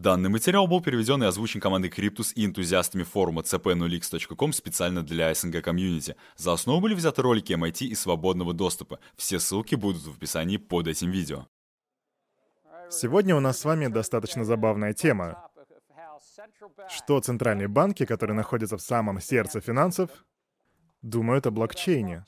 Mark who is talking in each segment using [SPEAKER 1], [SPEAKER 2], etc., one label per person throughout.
[SPEAKER 1] Данный материал был переведен и озвучен командой Cryptus и энтузиастами форума cp0x.com специально для СНГ комьюнити. За основу были взяты ролики MIT и свободного доступа. Все ссылки будут в описании под этим видео.
[SPEAKER 2] Сегодня у нас с вами достаточно забавная тема. Что центральные банки, которые находятся в самом сердце финансов, думают о блокчейне.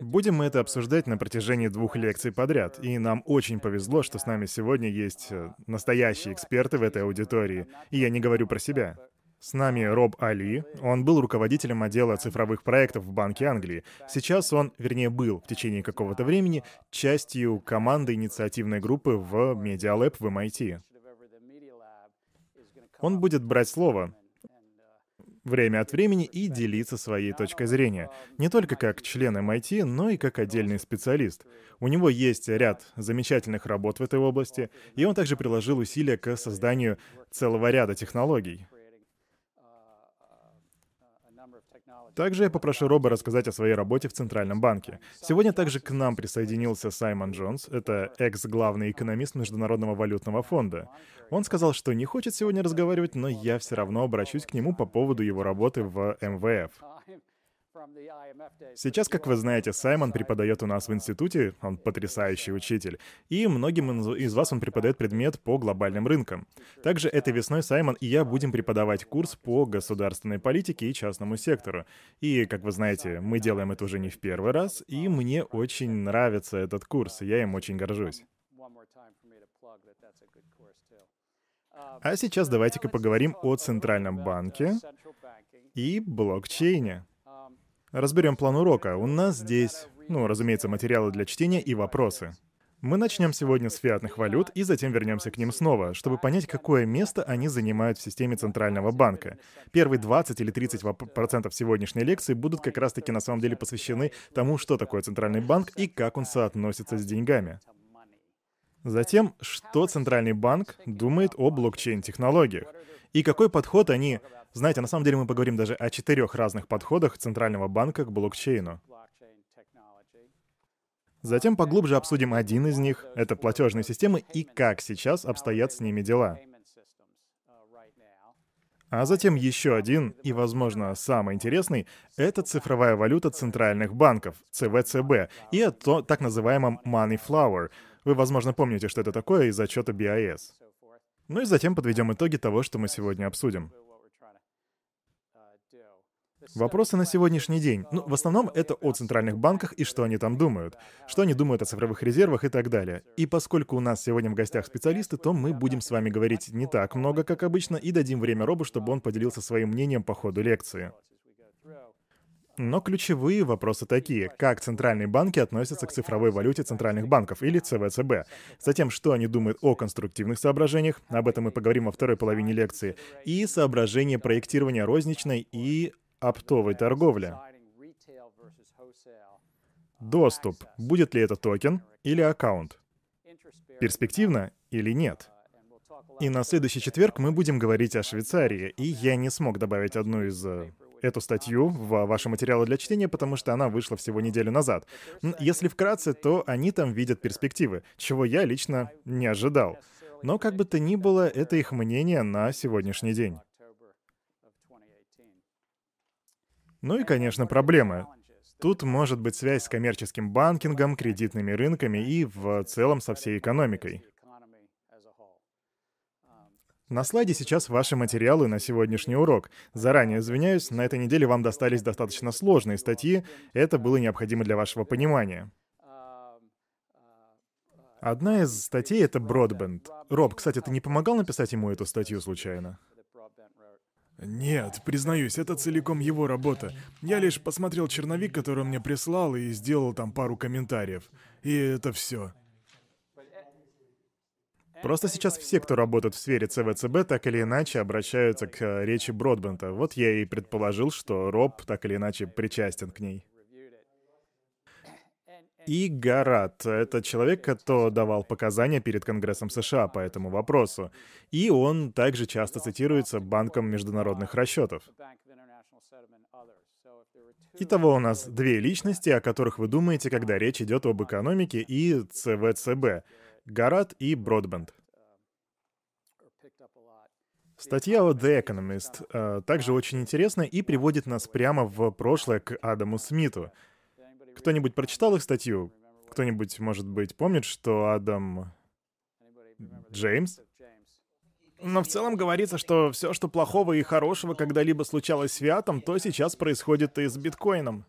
[SPEAKER 2] Будем мы это обсуждать на протяжении двух лекций подряд, и нам очень повезло, что с нами сегодня есть э, настоящие эксперты в этой аудитории, и я не говорю про себя. С нами Роб Али. Он был руководителем отдела цифровых проектов в Банке Англии. Сейчас он, вернее, был в течение какого-то времени частью команды инициативной группы в Media Lab в MIT. Он будет брать слово, время от времени и делиться своей точкой зрения. Не только как член MIT, но и как отдельный специалист. У него есть ряд замечательных работ в этой области, и он также приложил усилия к созданию целого ряда технологий. Также я попрошу Роба рассказать о своей работе в Центральном банке. Сегодня также к нам присоединился Саймон Джонс, это экс-главный экономист Международного валютного фонда. Он сказал, что не хочет сегодня разговаривать, но я все равно обращусь к нему по поводу его работы в МВФ. Сейчас, как вы знаете, Саймон преподает у нас в институте, он потрясающий учитель, и многим из вас он преподает предмет по глобальным рынкам. Также этой весной Саймон и я будем преподавать курс по государственной политике и частному сектору. И, как вы знаете, мы делаем это уже не в первый раз, и мне очень нравится этот курс, я им очень горжусь. А сейчас давайте-ка поговорим о Центральном банке и блокчейне. Разберем план урока. У нас здесь, ну, разумеется, материалы для чтения и вопросы. Мы начнем сегодня с фиатных валют и затем вернемся к ним снова, чтобы понять, какое место они занимают в системе Центрального банка. Первые 20 или 30 процентов сегодняшней лекции будут как раз-таки на самом деле посвящены тому, что такое Центральный банк и как он соотносится с деньгами. Затем, что Центральный банк думает о блокчейн-технологиях и какой подход они знаете, на самом деле мы поговорим даже о четырех разных подходах Центрального банка к блокчейну. Затем поглубже обсудим один из них — это платежные системы и как сейчас обстоят с ними дела. А затем еще один, и, возможно, самый интересный, это цифровая валюта центральных банков, ЦВЦБ, и о то, так называемом Money Flower. Вы, возможно, помните, что это такое из отчета BIS. Ну и затем подведем итоги того, что мы сегодня обсудим. Вопросы на сегодняшний день. Ну, в основном это о центральных банках и что они там думают. Что они думают о цифровых резервах и так далее. И поскольку у нас сегодня в гостях специалисты, то мы будем с вами говорить не так много, как обычно, и дадим время Робу, чтобы он поделился своим мнением по ходу лекции. Но ключевые вопросы такие. Как центральные банки относятся к цифровой валюте центральных банков, или ЦВЦБ? Затем, что они думают о конструктивных соображениях, об этом мы поговорим во второй половине лекции, и соображения проектирования розничной и оптовой торговли. Доступ. Будет ли это токен или аккаунт? Перспективно или нет? И на следующий четверг мы будем говорить о Швейцарии, и я не смог добавить одну из э, эту статью в ваши материалы для чтения, потому что она вышла всего неделю назад. Если вкратце, то они там видят перспективы, чего я лично не ожидал. Но как бы то ни было, это их мнение на сегодняшний день. Ну и, конечно, проблемы. Тут может быть связь с коммерческим банкингом, кредитными рынками и в целом со всей экономикой. На слайде сейчас ваши материалы на сегодняшний урок. Заранее извиняюсь, на этой неделе вам достались достаточно сложные статьи, это было необходимо для вашего понимания. Одна из статей — это Broadband. Роб, кстати, ты не помогал написать ему эту статью случайно?
[SPEAKER 3] Нет, признаюсь, это целиком его работа. Я лишь посмотрел черновик, который он мне прислал, и сделал там пару комментариев. И это все.
[SPEAKER 2] Просто сейчас все, кто работает в сфере ЦВЦБ, так или иначе обращаются к э, речи Бродбента. Вот я и предположил, что Роб так или иначе причастен к ней. И Гарат — это человек, кто давал показания перед Конгрессом США по этому вопросу. И он также часто цитируется Банком международных расчетов. Итого у нас две личности, о которых вы думаете, когда речь идет об экономике и ЦВЦБ. Гарат и Бродбенд. Статья о The Economist э, также очень интересна и приводит нас прямо в прошлое к Адаму Смиту. Кто-нибудь прочитал их статью? Кто-нибудь, может быть, помнит, что Адам... Джеймс? Но в целом говорится, что все, что плохого и хорошего когда-либо случалось с Фиатом, то сейчас происходит и с биткоином.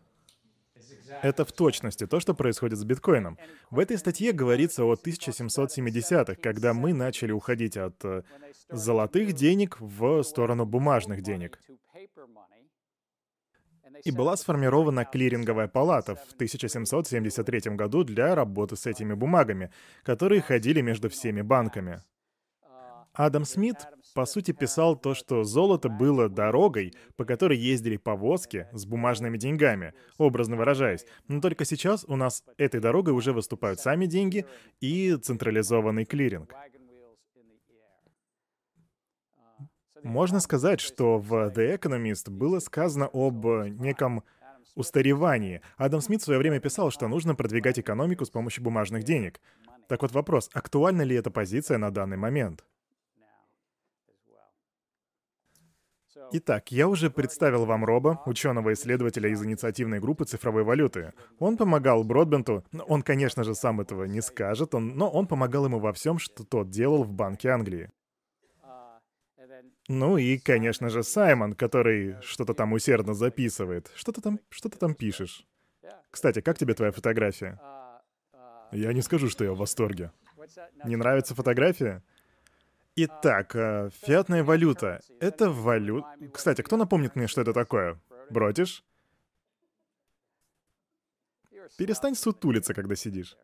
[SPEAKER 2] Это в точности то, что происходит с биткоином. В этой статье говорится о 1770-х, когда мы начали уходить от э, золотых денег в сторону бумажных денег. И была сформирована клиринговая палата в 1773 году для работы с этими бумагами, которые ходили между всеми банками. Адам Смит, по сути, писал то, что золото было дорогой, по которой ездили повозки с бумажными деньгами, образно выражаясь. Но только сейчас у нас этой дорогой уже выступают сами деньги и централизованный клиринг. Можно сказать, что в The Economist было сказано об неком устаревании. Адам Смит в свое время писал, что нужно продвигать экономику с помощью бумажных денег. Так вот вопрос, актуальна ли эта позиция на данный момент? Итак, я уже представил вам Роба, ученого-исследователя из инициативной группы цифровой валюты. Он помогал Бродбенту, он, конечно же, сам этого не скажет, он, но он помогал ему во всем, что тот делал в Банке Англии. Ну и, конечно же, Саймон, который что-то там усердно записывает. Что ты там, что ты там пишешь? Кстати, как тебе твоя фотография? Я не скажу, что я в восторге. Не нравится фотография? Итак, э, фиатная валюта. Это валюта... Кстати, кто напомнит мне, что это такое? Бродишь? Перестань сутулиться, когда сидишь.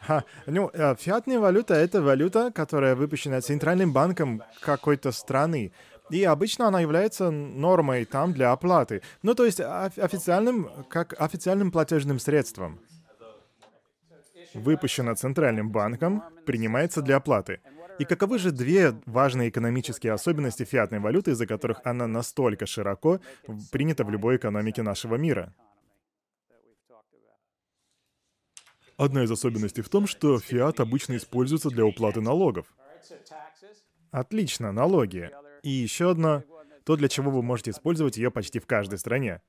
[SPEAKER 2] Ха, ну, э, фиатная валюта — это валюта, которая выпущена Центральным банком какой-то страны. И обычно она является нормой там для оплаты. Ну, то есть официальным, как официальным платежным средством выпущена Центральным банком, принимается для оплаты. И каковы же две важные экономические особенности фиатной валюты, из-за которых она настолько широко принята в любой экономике нашего мира? Одна из особенностей в том, что фиат обычно используется для уплаты налогов. Отлично, налоги. И еще одно, то, для чего вы можете использовать ее почти в каждой стране.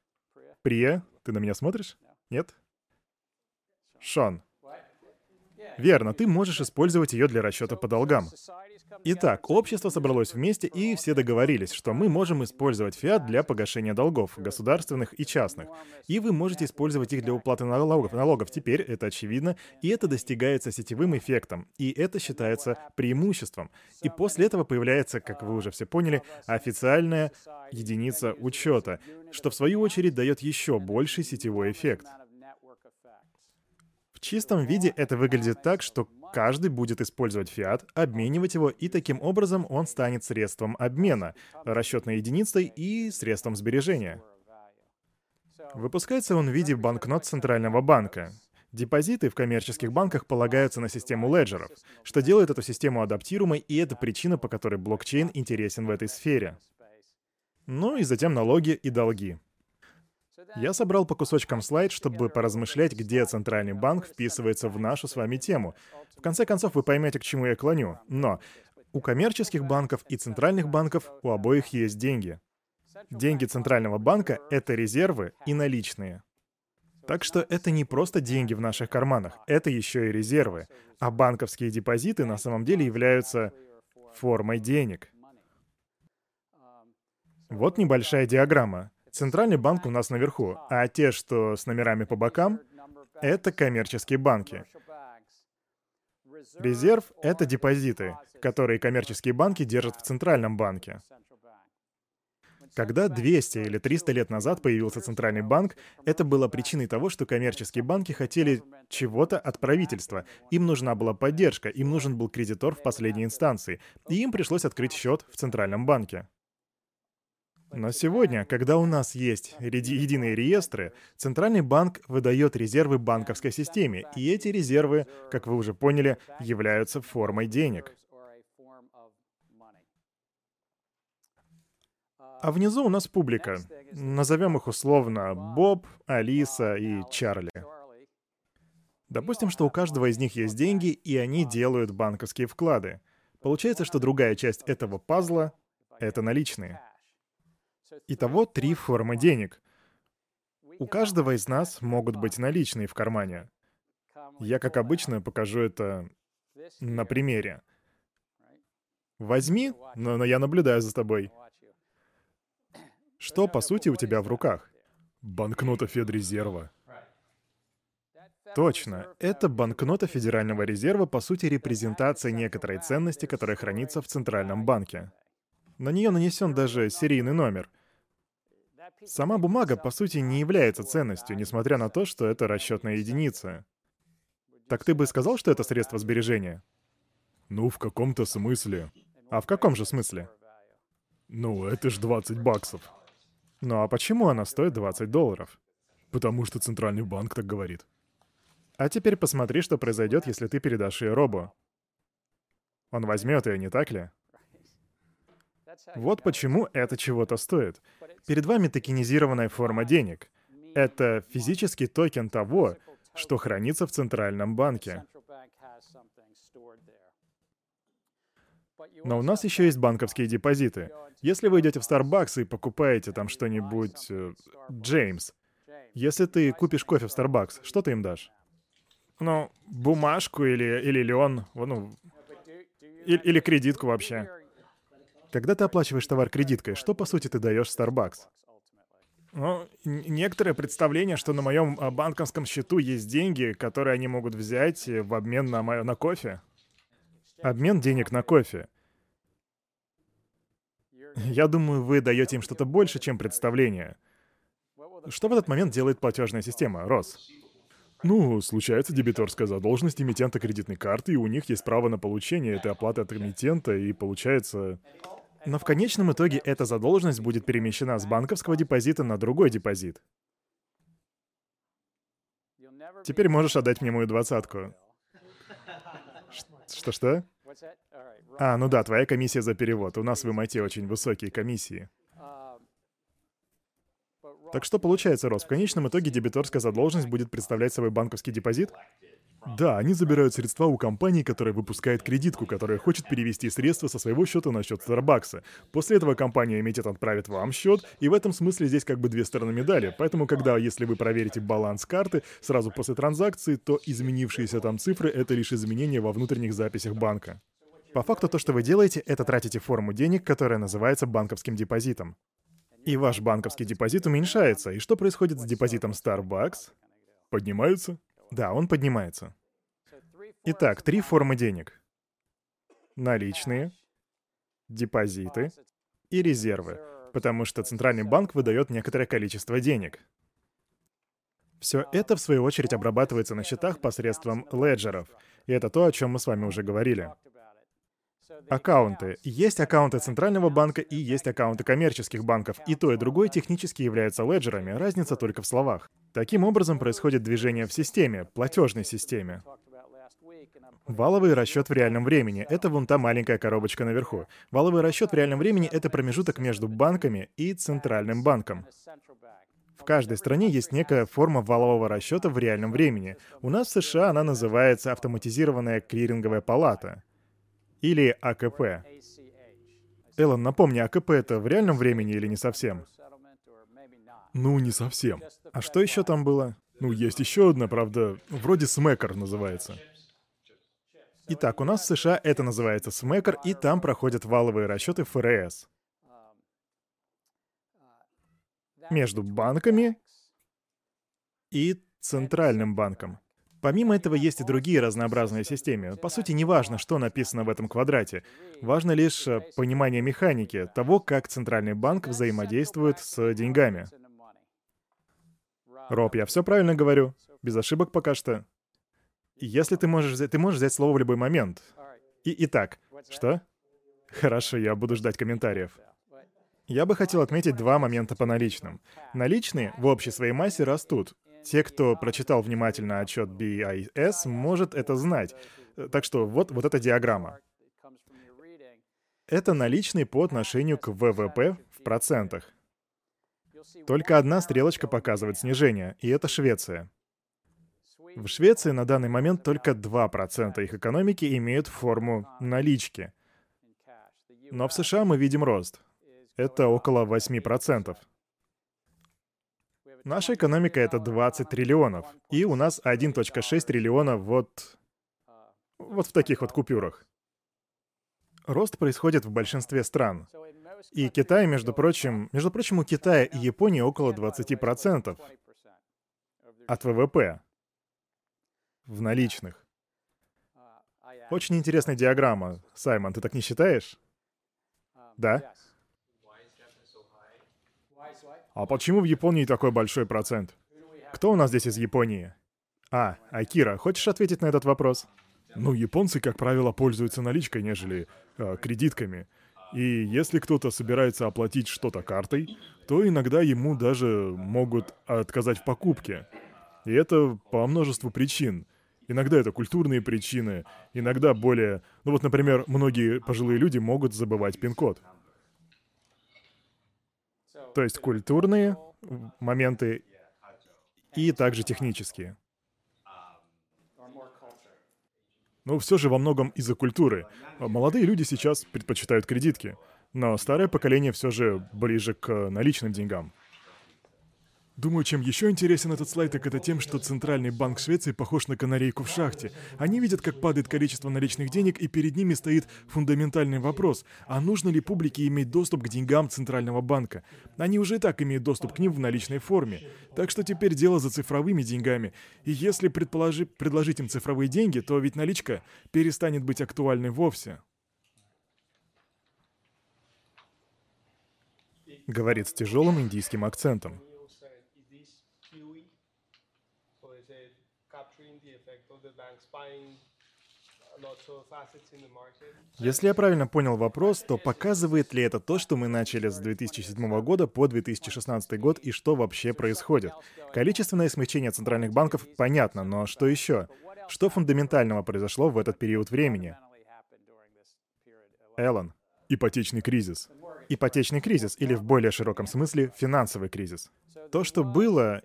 [SPEAKER 2] Прия, ты на меня смотришь? Нет? Шон, Верно, ты можешь использовать ее для расчета по долгам. Итак, общество собралось вместе, и все договорились, что мы можем использовать фиат для погашения долгов, государственных и частных. И вы можете использовать их для уплаты налогов. Налогов теперь это очевидно, и это достигается сетевым эффектом, и это считается преимуществом. И после этого появляется, как вы уже все поняли, официальная единица учета, что в свою очередь дает еще больший сетевой эффект. В чистом виде это выглядит так, что каждый будет использовать фиат, обменивать его, и таким образом он станет средством обмена, расчетной единицей и средством сбережения. Выпускается он в виде банкнот Центрального банка. Депозиты в коммерческих банках полагаются на систему леджеров, что делает эту систему адаптируемой, и это причина, по которой блокчейн интересен в этой сфере. Ну и затем налоги и долги. Я собрал по кусочкам слайд, чтобы поразмышлять, где Центральный банк вписывается в нашу с вами тему. В конце концов, вы поймете, к чему я клоню. Но у коммерческих банков и центральных банков у обоих есть деньги. Деньги Центрального банка — это резервы и наличные. Так что это не просто деньги в наших карманах, это еще и резервы. А банковские депозиты на самом деле являются формой денег. Вот небольшая диаграмма. Центральный банк у нас наверху, а те, что с номерами по бокам, это коммерческие банки. Резерв — это депозиты, которые коммерческие банки держат в Центральном банке. Когда 200 или 300 лет назад появился Центральный банк, это было причиной того, что коммерческие банки хотели чего-то от правительства. Им нужна была поддержка, им нужен был кредитор в последней инстанции, и им пришлось открыть счет в Центральном банке. Но сегодня, когда у нас есть единые реестры, Центральный банк выдает резервы банковской системе, и эти резервы, как вы уже поняли, являются формой денег. А внизу у нас публика. Назовем их условно Боб, Алиса и Чарли. Допустим, что у каждого из них есть деньги, и они делают банковские вклады. Получается, что другая часть этого пазла — это наличные. Итого три формы денег. У каждого из нас могут быть наличные в кармане. Я, как обычно, покажу это на примере. Возьми, но, но я наблюдаю за тобой. Что, по сути, у тебя в руках?
[SPEAKER 3] Банкнота Федрезерва.
[SPEAKER 2] Точно. Это банкнота Федерального резерва, по сути, репрезентация некоторой ценности, которая хранится в Центральном банке. На нее нанесен даже серийный номер. Сама бумага, по сути, не является ценностью, несмотря на то, что это расчетная единица. Так ты бы сказал, что это средство сбережения?
[SPEAKER 3] Ну, в каком-то смысле.
[SPEAKER 2] А в каком же смысле?
[SPEAKER 3] Ну, это ж 20 баксов.
[SPEAKER 2] Ну а почему она стоит 20 долларов?
[SPEAKER 3] Потому что Центральный банк так говорит.
[SPEAKER 2] А теперь посмотри, что произойдет, если ты передашь ее Робу. Он возьмет ее, не так ли? Вот почему это чего-то стоит. Перед вами токенизированная форма денег. Это физический токен того, что хранится в Центральном банке. Но у нас еще есть банковские депозиты. Если вы идете в Starbucks и покупаете там что-нибудь... Э, Джеймс, если ты купишь кофе в Starbucks, что ты им дашь? Ну, бумажку или, или лен, ну, или, или кредитку вообще. Когда ты оплачиваешь товар кредиткой, что по сути ты даешь Starbucks? Ну, некоторое представление, что на моем а, банковском счету есть деньги, которые они могут взять в обмен на, мое, на кофе. Обмен денег на кофе. Я думаю, вы даете им что-то больше, чем представление. Что в этот момент делает платежная система, Рос?
[SPEAKER 3] Ну, случается дебиторская задолженность эмитента кредитной карты, и у них есть право на получение этой оплаты от эмитента, и получается...
[SPEAKER 2] Но в конечном итоге эта задолженность будет перемещена с банковского депозита на другой депозит. Теперь можешь отдать мне мою двадцатку. Что-что? А, ну да, твоя комиссия за перевод. У нас в MIT очень высокие комиссии. Так что получается, Рос, в конечном итоге дебиторская задолженность будет представлять собой банковский депозит?
[SPEAKER 3] Да, они забирают средства у компании, которая выпускает кредитку, которая хочет перевести средства со своего счета на счет Старбакса. После этого компания эмитент отправит вам счет, и в этом смысле здесь как бы две стороны медали. Поэтому, когда, если вы проверите баланс карты сразу после транзакции, то изменившиеся там цифры — это лишь изменения во внутренних записях банка.
[SPEAKER 2] По факту то, что вы делаете, это тратите форму денег, которая называется банковским депозитом. И ваш банковский депозит уменьшается. И что происходит с депозитом Starbucks?
[SPEAKER 3] Поднимается?
[SPEAKER 2] Да, он поднимается. Итак, три формы денег. Наличные, депозиты и резервы, потому что Центральный банк выдает некоторое количество денег. Все это, в свою очередь, обрабатывается на счетах посредством леджеров, и это то, о чем мы с вами уже говорили. Аккаунты. Есть аккаунты Центрального банка и есть аккаунты коммерческих банков. И то, и другое технически являются леджерами, разница только в словах. Таким образом происходит движение в системе, платежной системе. Валовый расчет в реальном времени — это вон та маленькая коробочка наверху. Валовый расчет в реальном времени — это промежуток между банками и Центральным банком. В каждой стране есть некая форма валового расчета в реальном времени. У нас в США она называется автоматизированная клиринговая палата или АКП. Эллен, напомни, АКП это в реальном времени или не совсем?
[SPEAKER 3] Ну, не совсем.
[SPEAKER 2] А что еще там было?
[SPEAKER 3] Ну, есть еще одна, правда, вроде смекер называется.
[SPEAKER 2] Итак, у нас в США это называется смекер, и там проходят валовые расчеты ФРС. Между банками и Центральным банком. Помимо этого есть и другие разнообразные системы. По сути, не важно, что написано в этом квадрате. Важно лишь э, понимание механики, того, как Центральный банк взаимодействует с деньгами. Роб, я все правильно говорю? Без ошибок пока что. Если ты можешь взять, ты можешь взять слово в любой момент. И итак, что? Хорошо, я буду ждать комментариев. Я бы хотел отметить два момента по наличным. Наличные в общей своей массе растут, те, кто прочитал внимательно отчет BIS, может это знать. Так что вот, вот эта диаграмма. Это наличный по отношению к ВВП в процентах. Только одна стрелочка показывает снижение, и это Швеция. В Швеции на данный момент только 2% их экономики имеют форму налички. Но в США мы видим рост. Это около 8%. Наша экономика — это 20 триллионов. И у нас 1.6 триллиона вот... вот в таких вот купюрах. Рост происходит в большинстве стран. И Китай, между прочим, между прочим, у Китая и Японии около 20% от ВВП в наличных. Очень интересная диаграмма. Саймон, ты так не считаешь? Да? А почему в Японии такой большой процент? Кто у нас здесь из Японии? А, Акира, хочешь ответить на этот вопрос?
[SPEAKER 3] Ну, японцы, как правило, пользуются наличкой, нежели э, кредитками. И если кто-то собирается оплатить что-то картой, то иногда ему даже могут отказать в покупке. И это по множеству причин. Иногда это культурные причины, иногда более... Ну вот, например, многие пожилые люди могут забывать пин-код.
[SPEAKER 2] То есть культурные моменты и также технические.
[SPEAKER 3] Но все же во многом из-за культуры. Молодые люди сейчас предпочитают кредитки, но старое поколение все же ближе к наличным деньгам. Думаю, чем еще интересен этот слайд, так это тем, что Центральный банк Швеции похож на канарейку в шахте. Они видят, как падает количество наличных денег, и перед ними стоит фундаментальный вопрос, а нужно ли публике иметь доступ к деньгам Центрального банка? Они уже и так имеют доступ к ним в наличной форме. Так что теперь дело за цифровыми деньгами. И если предположи, предложить им цифровые деньги, то ведь наличка перестанет быть актуальной вовсе.
[SPEAKER 2] Говорит с тяжелым индийским акцентом. Если я правильно понял вопрос, то показывает ли это то, что мы начали с 2007 года по 2016 год и что вообще происходит? Количественное смягчение центральных банков понятно, но что еще? Что фундаментального произошло в этот период времени? Эллен.
[SPEAKER 3] Ипотечный кризис.
[SPEAKER 2] Ипотечный кризис, или в более широком смысле финансовый кризис. То, что было,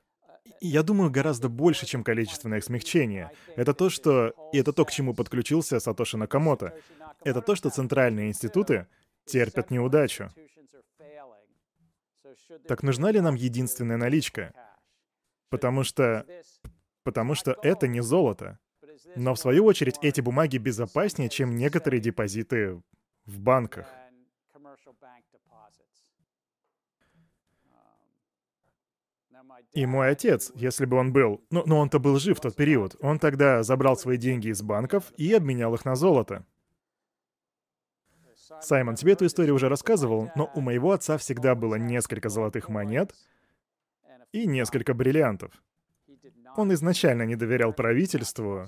[SPEAKER 2] я думаю, гораздо больше, чем количественное смягчение. Это то, что... И это то, к чему подключился Сатоши Накамото. Это то, что центральные институты терпят неудачу. Так нужна ли нам единственная наличка? Потому что... Потому что это не золото. Но в свою очередь эти бумаги безопаснее, чем некоторые депозиты в банках. И мой отец, если бы он был, ну, но он-то был жив в тот период, он тогда забрал свои деньги из банков и обменял их на золото. Саймон, тебе эту историю уже рассказывал, но у моего отца всегда было несколько золотых монет и несколько бриллиантов. Он изначально не доверял правительству,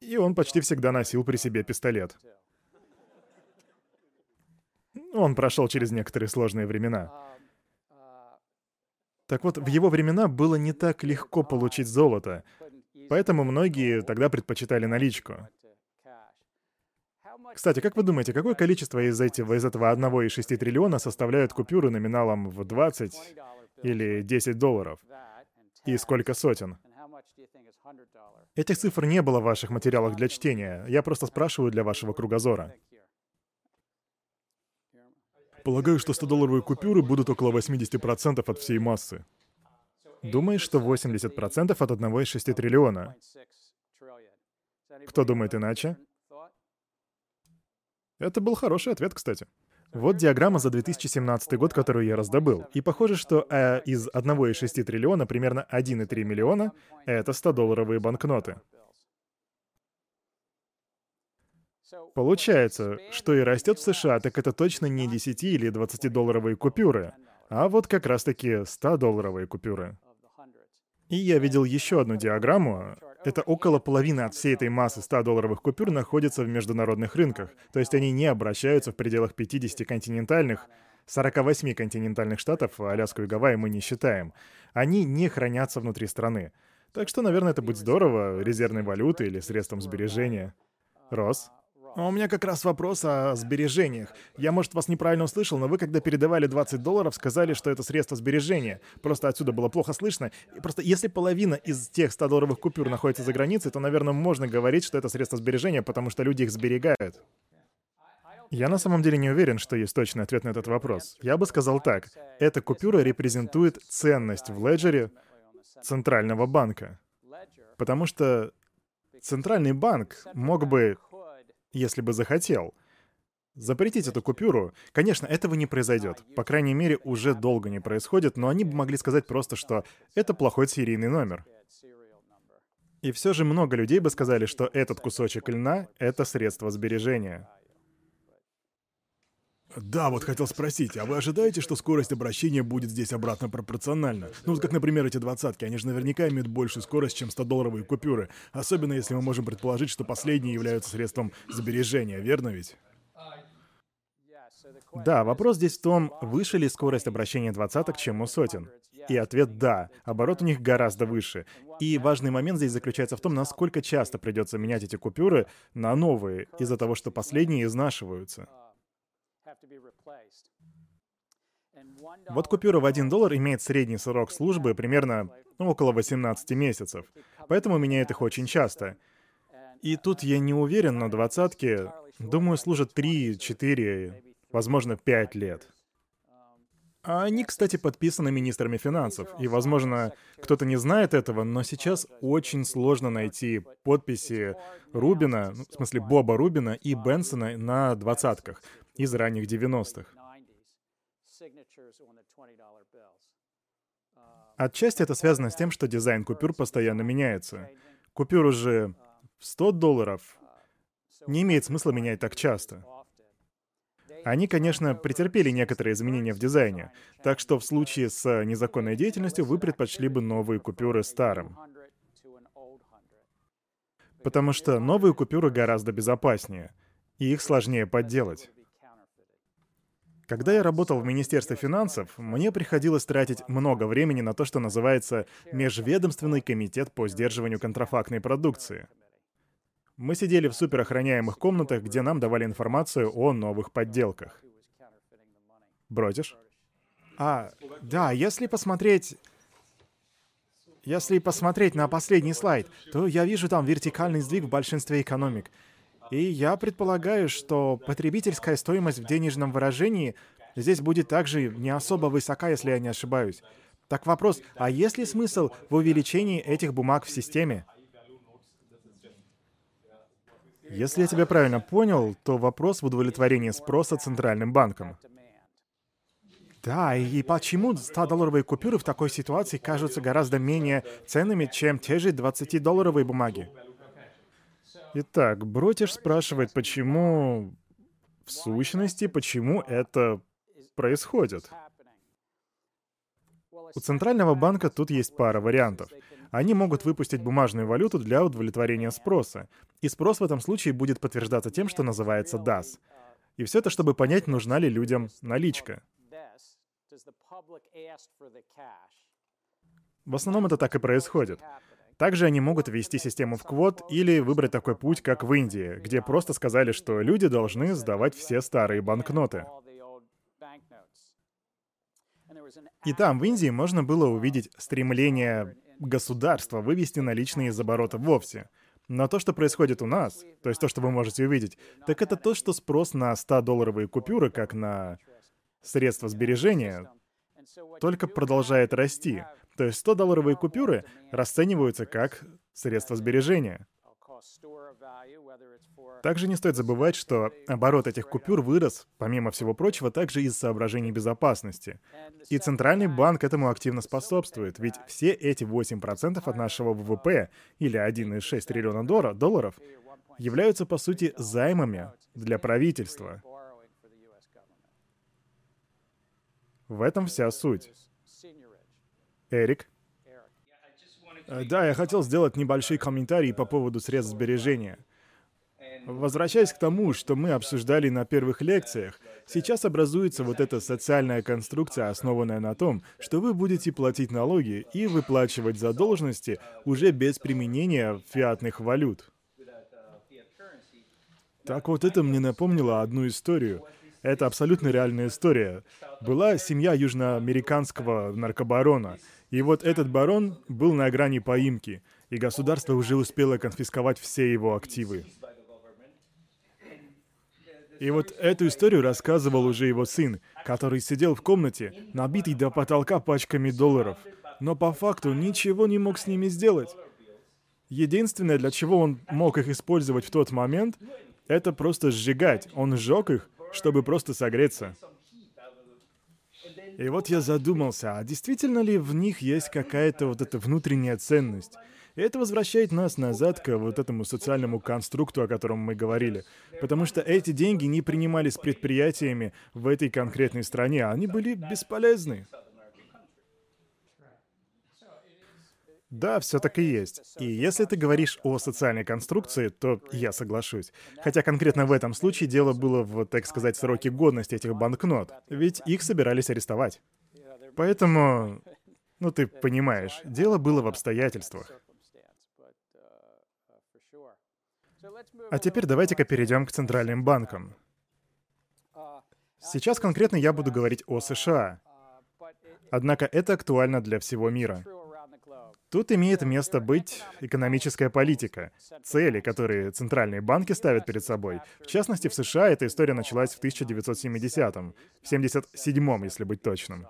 [SPEAKER 2] и он почти всегда носил при себе пистолет. Он прошел через некоторые сложные времена. Так вот, в его времена было не так легко получить золото, поэтому многие тогда предпочитали наличку. Кстати, как вы думаете, какое количество из этого, из этого 1,6 триллиона составляют купюры номиналом в 20 или 10 долларов? И сколько сотен? Этих цифр не было в ваших материалах для чтения. Я просто спрашиваю для вашего кругозора.
[SPEAKER 3] Полагаю, что 100-долларовые купюры будут около 80% от всей массы.
[SPEAKER 2] Думаешь, что 80% от 1,6 триллиона? Кто думает иначе? Это был хороший ответ, кстати. Вот диаграмма за 2017 год, которую я раздобыл. И похоже, что э, из 1,6 триллиона примерно 1,3 миллиона — это 100-долларовые банкноты. Получается, что и растет в США, так это точно не 10 или 20-долларовые купюры, а вот как раз-таки 100-долларовые купюры. И я видел еще одну диаграмму. Это около половины от всей этой массы 100-долларовых купюр находится в международных рынках. То есть они не обращаются в пределах 50 континентальных, 48 континентальных штатов, а Аляску и Гавайи мы не считаем. Они не хранятся внутри страны. Так что, наверное, это будет здорово, резервной валютой или средством сбережения. Рос? А у меня как раз вопрос о сбережениях. Я, может, вас неправильно услышал, но вы, когда передавали 20 долларов, сказали, что это средство сбережения. Просто отсюда было плохо слышно. И просто если половина из тех 100-долларовых купюр находится за границей, то, наверное, можно говорить, что это средство сбережения, потому что люди их сберегают. Я на самом деле не уверен, что есть точный ответ на этот вопрос. Я бы сказал так. Эта купюра репрезентует ценность в леджере Центрального банка. Потому что Центральный банк мог бы, если бы захотел, запретить эту купюру. Конечно, этого не произойдет. По крайней мере, уже долго не происходит, но они бы могли сказать просто, что это плохой серийный номер. И все же много людей бы сказали, что этот кусочек льна — это средство сбережения.
[SPEAKER 3] Да, вот хотел спросить, а вы ожидаете, что скорость обращения будет здесь обратно пропорциональна? Ну вот как, например, эти двадцатки, они же наверняка имеют большую скорость, чем 100-долларовые купюры. Особенно если мы можем предположить, что последние являются средством сбережения, верно ведь?
[SPEAKER 2] Да, вопрос здесь в том, выше ли скорость обращения двадцаток, чем у сотен. И ответ — да. Оборот у них гораздо выше. И важный момент здесь заключается в том, насколько часто придется менять эти купюры на новые, из-за того, что последние изнашиваются. Вот купюра в 1 доллар имеет средний срок службы примерно ну, около 18 месяцев, поэтому меняют их очень часто. И тут я не уверен, но двадцатки, думаю, служат 3, 4, возможно, 5 лет. А они, кстати, подписаны министрами финансов. И, возможно, кто-то не знает этого, но сейчас очень сложно найти подписи Рубина, ну, в смысле Боба Рубина и Бенсона на двадцатках из ранних 90-х. Отчасти это связано с тем, что дизайн купюр постоянно меняется. Купюру же в 100 долларов не имеет смысла менять так часто. Они, конечно, претерпели некоторые изменения в дизайне, так что в случае с незаконной деятельностью вы предпочли бы новые купюры старым. Потому что новые купюры гораздо безопаснее, и их сложнее подделать. Когда я работал в Министерстве финансов, мне приходилось тратить много времени на то, что называется Межведомственный комитет по сдерживанию контрафактной продукции. Мы сидели в суперохраняемых комнатах, где нам давали информацию о новых подделках. Бродишь? А, да, если посмотреть... Если посмотреть на последний слайд, то я вижу там вертикальный сдвиг в большинстве экономик. И я предполагаю, что потребительская стоимость в денежном выражении здесь будет также не особо высока, если я не ошибаюсь. Так вопрос, а есть ли смысл в увеличении этих бумаг в системе? Если я тебя правильно понял, то вопрос в удовлетворении спроса Центральным банком. Да, и почему 100-долларовые купюры в такой ситуации кажутся гораздо менее ценными, чем те же 20-долларовые бумаги? Итак, Бротиш спрашивает, почему... В сущности, почему это происходит? У Центрального банка тут есть пара вариантов. Они могут выпустить бумажную валюту для удовлетворения спроса. И спрос в этом случае будет подтверждаться тем, что называется DAS. И все это, чтобы понять, нужна ли людям наличка. В основном это так и происходит. Также они могут ввести систему в квот или выбрать такой путь, как в Индии, где просто сказали, что люди должны сдавать все старые банкноты. И там, в Индии, можно было увидеть стремление государства вывести наличные из оборота вовсе. Но то, что происходит у нас, то есть то, что вы можете увидеть, так это то, что спрос на 100-долларовые купюры, как на средство сбережения, только продолжает расти. То есть 100-долларовые купюры расцениваются как средство сбережения. Также не стоит забывать, что оборот этих купюр вырос, помимо всего прочего, также из соображений безопасности. И Центральный банк этому активно способствует, ведь все эти 8% от нашего ВВП, или 1,6 триллиона долларов, являются, по сути, займами для правительства. В этом вся суть. Эрик?
[SPEAKER 3] Э, да, я хотел сделать небольшой комментарий по поводу средств сбережения. Возвращаясь к тому, что мы обсуждали на первых лекциях, сейчас образуется вот эта социальная конструкция, основанная на том, что вы будете платить налоги и выплачивать задолженности уже без применения фиатных валют.
[SPEAKER 2] Так вот это мне напомнило одну историю. Это абсолютно реальная история. Была семья южноамериканского наркобарона. И вот этот барон был на грани поимки, и государство уже успело конфисковать все его активы. И вот эту историю рассказывал уже его сын, который сидел в комнате, набитый до потолка пачками долларов, но по факту ничего не мог с ними сделать. Единственное, для чего он мог их использовать в тот момент, это просто сжигать. Он сжег их, чтобы просто согреться. И вот я задумался, а действительно ли в них есть какая-то вот эта внутренняя ценность? И это возвращает нас назад к вот этому социальному конструкту, о котором мы говорили. Потому что эти деньги не принимались предприятиями в этой конкретной стране, они были бесполезны. Да, все так и есть. И если ты говоришь о социальной конструкции, то я соглашусь. Хотя конкретно в этом случае дело было в, так сказать, сроке годности этих банкнот. Ведь их собирались арестовать. Поэтому, ну ты понимаешь, дело было в обстоятельствах. А теперь давайте-ка перейдем к центральным банкам. Сейчас конкретно я буду говорить о США. Однако это актуально для всего мира. Тут имеет место быть экономическая политика, цели, которые центральные банки ставят перед собой. В частности, в США эта история началась в 1970-м, в 77-м, если быть точным.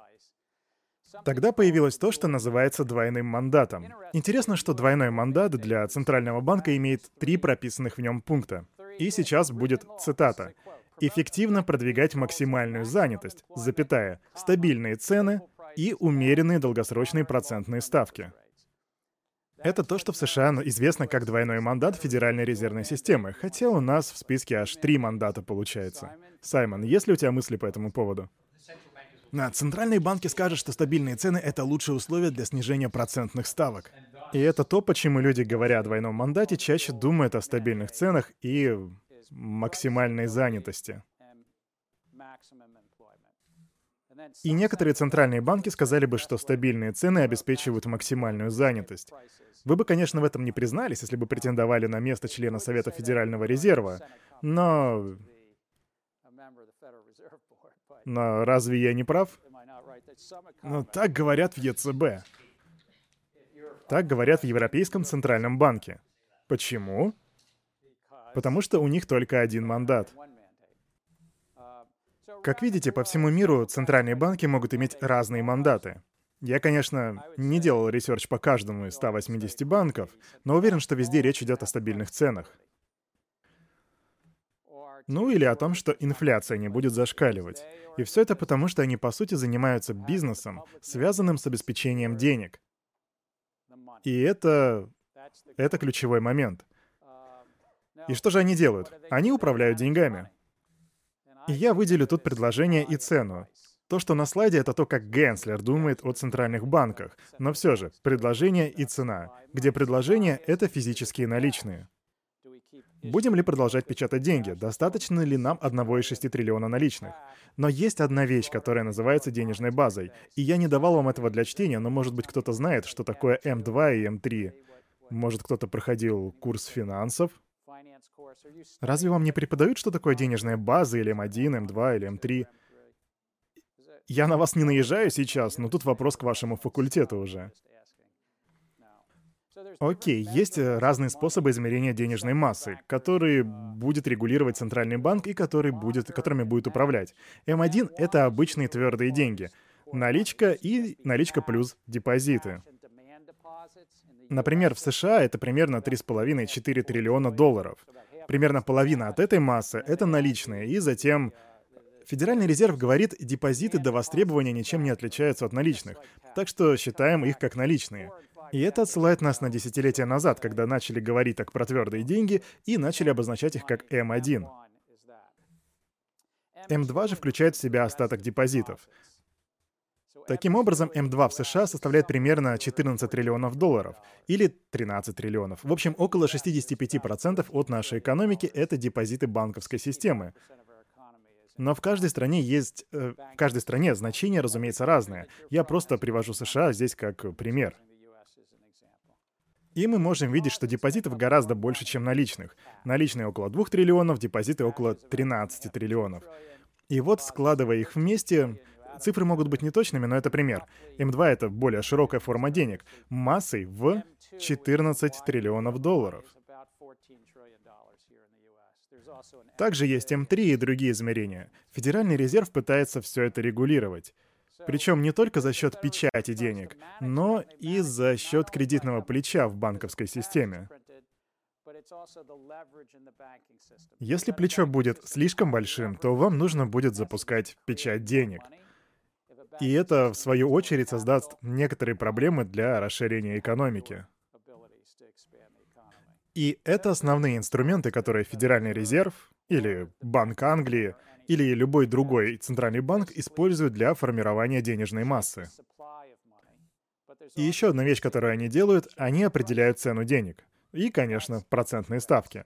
[SPEAKER 2] Тогда появилось то, что называется двойным мандатом. Интересно, что двойной мандат для Центрального банка имеет три прописанных в нем пункта. И сейчас будет цитата. «Эффективно продвигать максимальную занятость, запятая, стабильные цены и умеренные долгосрочные процентные ставки». Это то, что в США известно как двойной мандат Федеральной резервной системы, хотя у нас в списке аж три мандата получается. Саймон, есть ли у тебя мысли по этому поводу? На центральные банки скажут, что стабильные цены — это лучшие условия для снижения процентных ставок. И это то, почему люди, говоря о двойном мандате, чаще думают о стабильных ценах и максимальной занятости. И некоторые центральные банки сказали бы, что стабильные цены обеспечивают максимальную занятость. Вы бы, конечно, в этом не признались, если бы претендовали на место члена Совета Федерального резерва, но... Но разве я не прав? Ну, так говорят в ЕЦБ. Так говорят в Европейском Центральном банке. Почему? Потому что у них только один мандат. Как видите, по всему миру центральные банки могут иметь разные мандаты. Я, конечно, не делал research по каждому из 180 банков, но уверен, что везде речь идет о стабильных ценах. Ну или о том, что инфляция не будет зашкаливать. И все это потому, что они по сути занимаются бизнесом, связанным с обеспечением денег. И это... это ключевой момент. И что же они делают? Они управляют деньгами. И я выделю тут предложение и цену. То, что на слайде, это то, как Генслер думает о центральных банках. Но все же, предложение и цена, где предложение — это физические наличные. Будем ли продолжать печатать деньги? Достаточно ли нам 1,6 триллиона наличных? Но есть одна вещь, которая называется денежной базой. И я не давал вам этого для чтения, но может быть кто-то знает, что такое М2 и М3. Может кто-то проходил курс финансов? Разве вам не преподают, что такое денежная база или М1, М2 или М3? Я на вас не наезжаю сейчас, но тут вопрос к вашему факультету уже. Окей, есть э, разные способы измерения денежной массы, которые будет регулировать Центральный банк и который будет, которыми будет управлять. М1 — это обычные твердые деньги. Наличка и наличка плюс депозиты. Например, в США это примерно 3,5-4 триллиона долларов. Примерно половина от этой массы — это наличные, и затем Федеральный резерв говорит, депозиты до востребования ничем не отличаются от наличных, так что считаем их как наличные. И это отсылает нас на десятилетия назад, когда начали говорить так про твердые деньги и начали обозначать их как М1. М2 же включает в себя остаток депозитов. Таким образом, М2 в США составляет примерно 14 триллионов долларов, или 13 триллионов. В общем, около 65% от нашей экономики — это депозиты банковской системы. Но в каждой стране есть... Э, в каждой стране значение, разумеется, разное. Я просто привожу США здесь как пример. И мы можем видеть, что депозитов гораздо больше, чем наличных. Наличные около 2 триллионов, депозиты около 13 триллионов. И вот, складывая их вместе, цифры могут быть неточными, но это пример. М2 — это более широкая форма денег, массой в 14 триллионов долларов. Также есть М3 и другие измерения. Федеральный резерв пытается все это регулировать. Причем не только за счет печати денег, но и за счет кредитного плеча в банковской системе. Если плечо будет слишком большим, то вам нужно будет запускать печать денег. И это, в свою очередь, создаст некоторые проблемы для расширения экономики. И это основные инструменты, которые Федеральный резерв или Банк Англии или любой другой центральный банк используют для формирования денежной массы. И еще одна вещь, которую они делают, они определяют цену денег. И, конечно, процентные ставки.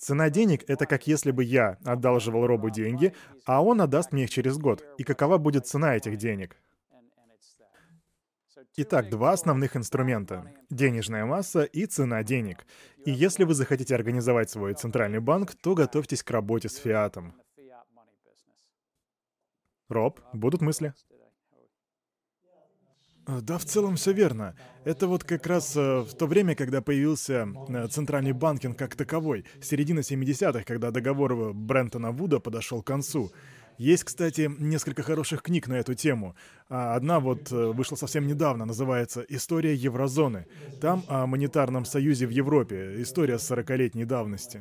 [SPEAKER 2] Цена денег — это как если бы я одалживал Робу деньги, а он отдаст мне их через год. И какова будет цена этих денег? Итак, два основных инструмента — денежная масса и цена денег. И если вы захотите организовать свой центральный банк, то готовьтесь к работе с фиатом. Роб, будут мысли?
[SPEAKER 3] Э, да, в целом все верно. Это вот как раз э, в то время, когда появился э, центральный банкинг как таковой, середина 70-х, когда договор Брентона Вуда подошел к концу. Есть, кстати, несколько хороших книг на эту тему. А одна вот вышла совсем недавно, называется «История еврозоны». Там о монетарном союзе в Европе, история 40-летней давности.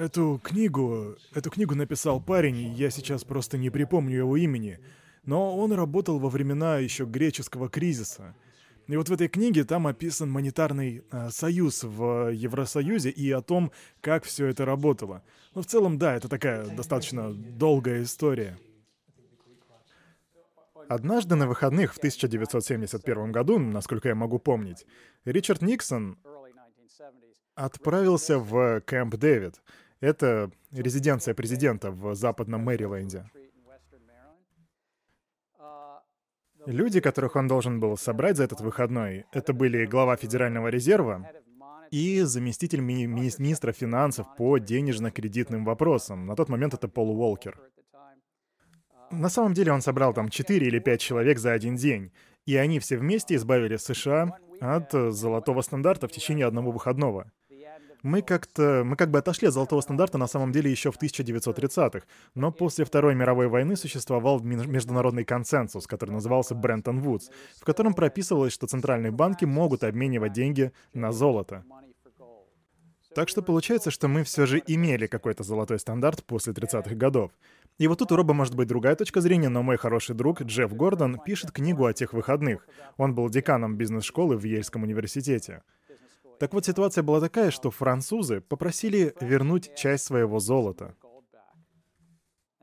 [SPEAKER 3] Эту книгу, эту книгу написал парень, я сейчас просто не припомню его имени, но он работал во времена еще греческого кризиса. И вот в этой книге там описан монетарный э, союз в Евросоюзе и о том, как все это работало. Но в целом, да, это такая достаточно долгая история.
[SPEAKER 2] Однажды на выходных в 1971 году, насколько я могу помнить, Ричард Никсон отправился в Кэмп Дэвид, это резиденция президента в западном Мэриленде. Люди, которых он должен был собрать за этот выходной, это были глава Федерального резерва и заместитель ми- ми- министра финансов по денежно-кредитным вопросам. На тот момент это Пол Уолкер. На самом деле он собрал там 4 или 5 человек за один день, и они все вместе избавили США от золотого стандарта в течение одного выходного мы как-то, мы как бы отошли от золотого стандарта на самом деле еще в 1930-х, но после Второй мировой войны существовал международный консенсус, который назывался Брентон Вудс, в котором прописывалось, что центральные банки могут обменивать деньги на золото. Так что получается, что мы все же имели какой-то золотой стандарт после 30-х годов. И вот тут у Роба может быть другая точка зрения, но мой хороший друг Джефф Гордон пишет книгу о тех выходных. Он был деканом бизнес-школы в Ельском университете. Так вот, ситуация была такая, что французы попросили вернуть часть своего золота.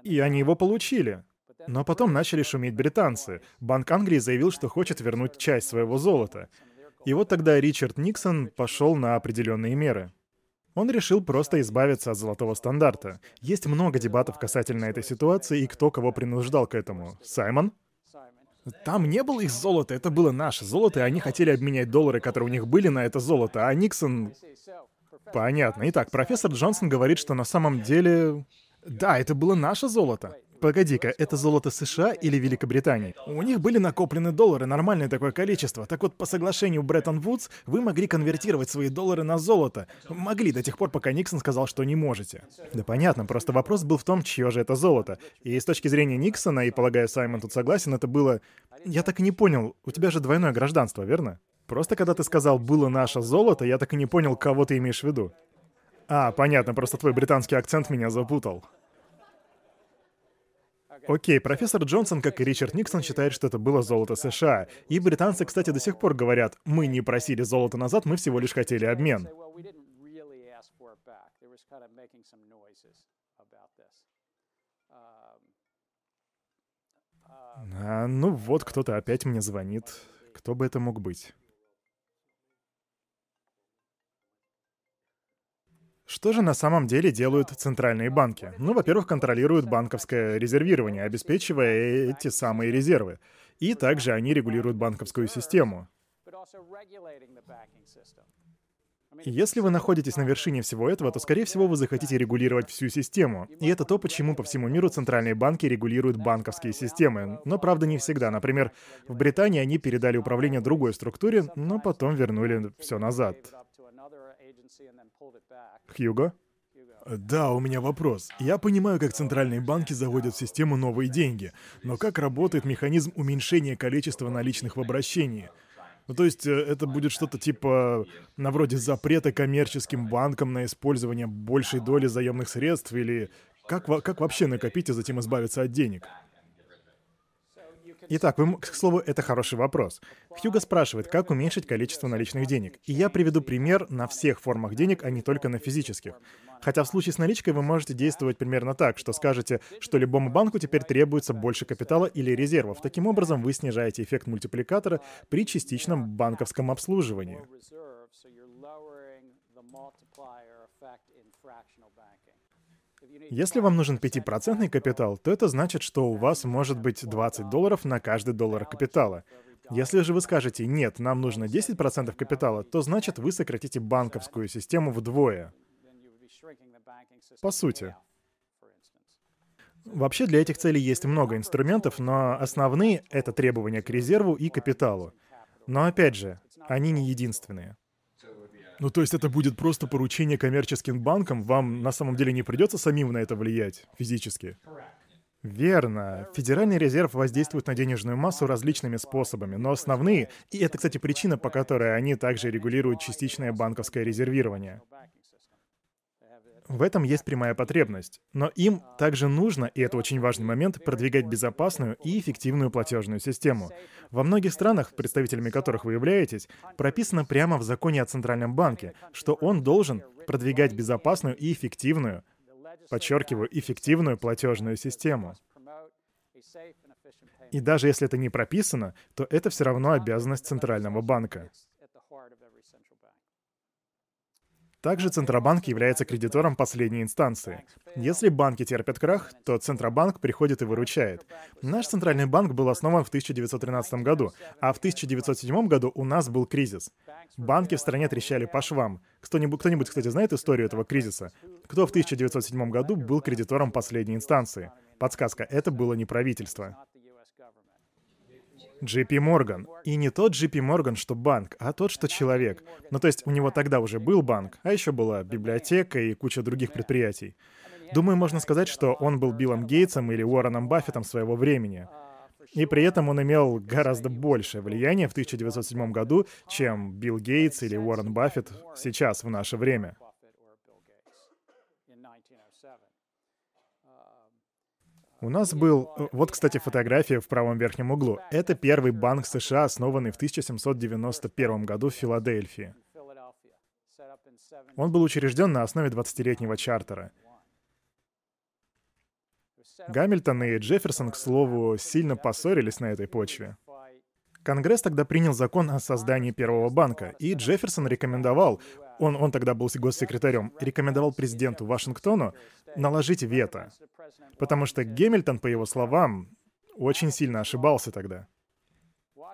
[SPEAKER 2] И они его получили. Но потом начали шуметь британцы. Банк Англии заявил, что хочет вернуть часть своего золота. И вот тогда Ричард Никсон пошел на определенные меры. Он решил просто избавиться от золотого стандарта. Есть много дебатов касательно этой ситуации и кто кого принуждал к этому. Саймон?
[SPEAKER 3] Там не было их золота, это было наше золото, и они хотели обменять доллары, которые у них были, на это золото, а Никсон...
[SPEAKER 2] Понятно. Итак, профессор Джонсон говорит, что на самом деле...
[SPEAKER 3] Да, это было наше золото.
[SPEAKER 2] Погоди-ка, это золото США или Великобритании?
[SPEAKER 3] У них были накоплены доллары, нормальное такое количество. Так вот, по соглашению Бреттон-Вудс, вы могли конвертировать свои доллары на золото. Могли до тех пор, пока Никсон сказал, что не можете.
[SPEAKER 2] Да понятно, просто вопрос был в том, чье же это золото. И с точки зрения Никсона, и полагаю, Саймон тут согласен, это было... Я так и не понял, у тебя же двойное гражданство, верно? Просто когда ты сказал «было наше золото», я так и не понял, кого ты имеешь в виду. А, понятно, просто твой британский акцент меня запутал. Окей, профессор Джонсон, как и Ричард Никсон, считает, что это было золото США. И британцы, кстати, до сих пор говорят, мы не просили золото назад, мы всего лишь хотели обмен. А, ну вот, кто-то опять мне звонит. Кто бы это мог быть? Что же на самом деле делают центральные банки? Ну, во-первых, контролируют банковское резервирование, обеспечивая эти самые резервы. И также они регулируют банковскую систему. Если вы находитесь на вершине всего этого, то, скорее всего, вы захотите регулировать всю систему. И это то, почему по всему миру центральные банки регулируют банковские системы. Но, правда, не всегда. Например, в Британии они передали управление другой структуре, но потом вернули все назад. Хьюго?
[SPEAKER 3] Да, у меня вопрос. Я понимаю, как центральные банки заводят в систему новые деньги, но как работает механизм уменьшения количества наличных в обращении? Ну, то есть э, это будет что-то типа на вроде запрета коммерческим банкам на использование большей доли заемных средств или как, как вообще накопить и затем избавиться от денег?
[SPEAKER 2] Итак, вы, к слову, это хороший вопрос. Хьюго спрашивает, как уменьшить количество наличных денег. И я приведу пример на всех формах денег, а не только на физических. Хотя в случае с наличкой вы можете действовать примерно так, что скажете, что любому банку теперь требуется больше капитала или резервов. Таким образом, вы снижаете эффект мультипликатора при частичном банковском обслуживании. Если вам нужен 5% капитал, то это значит, что у вас может быть 20 долларов на каждый доллар капитала. Если же вы скажете «нет, нам нужно 10% капитала», то значит вы сократите банковскую систему вдвое. По сути. Вообще для этих целей есть много инструментов, но основные — это требования к резерву и капиталу. Но опять же, они не единственные.
[SPEAKER 3] Ну, то есть это будет просто поручение коммерческим банкам, вам на самом деле не придется самим на это влиять физически?
[SPEAKER 2] Верно. Федеральный резерв воздействует на денежную массу различными способами, но основные, и это, кстати, причина, по которой они также регулируют частичное банковское резервирование. В этом есть прямая потребность. Но им также нужно, и это очень важный момент, продвигать безопасную и эффективную платежную систему. Во многих странах, представителями которых вы являетесь, прописано прямо в законе о Центральном банке, что он должен продвигать безопасную и эффективную, подчеркиваю, эффективную платежную систему. И даже если это не прописано, то это все равно обязанность Центрального банка. Также Центробанк является кредитором последней инстанции. Если банки терпят крах, то Центробанк приходит и выручает. Наш Центральный банк был основан в 1913 году, а в 1907 году у нас был кризис. Банки в стране трещали по швам. Кто-нибудь, кто-нибудь, кстати, знает историю этого кризиса? Кто в 1907 году был кредитором последней инстанции? Подсказка, это было не правительство. JP Morgan. И не тот JP Morgan, что банк, а тот, что человек. Ну то есть у него тогда уже был банк, а еще была библиотека и куча других предприятий. Думаю, можно сказать, что он был Биллом Гейтсом или Уорреном Баффетом своего времени. И при этом он имел гораздо большее влияние в 1907 году, чем Билл Гейтс или Уоррен Баффет сейчас, в наше время. У нас был... Э, вот, кстати, фотография в правом верхнем углу. Это первый банк США, основанный в 1791 году в Филадельфии. Он был учрежден на основе 20-летнего чартера. Гамильтон и Джефферсон, к слову, сильно поссорились на этой почве. Конгресс тогда принял закон о создании первого банка, и Джефферсон рекомендовал, он, он тогда был госсекретарем, рекомендовал президенту Вашингтону наложить вето. Потому что Гемильтон, по его словам, очень сильно ошибался тогда.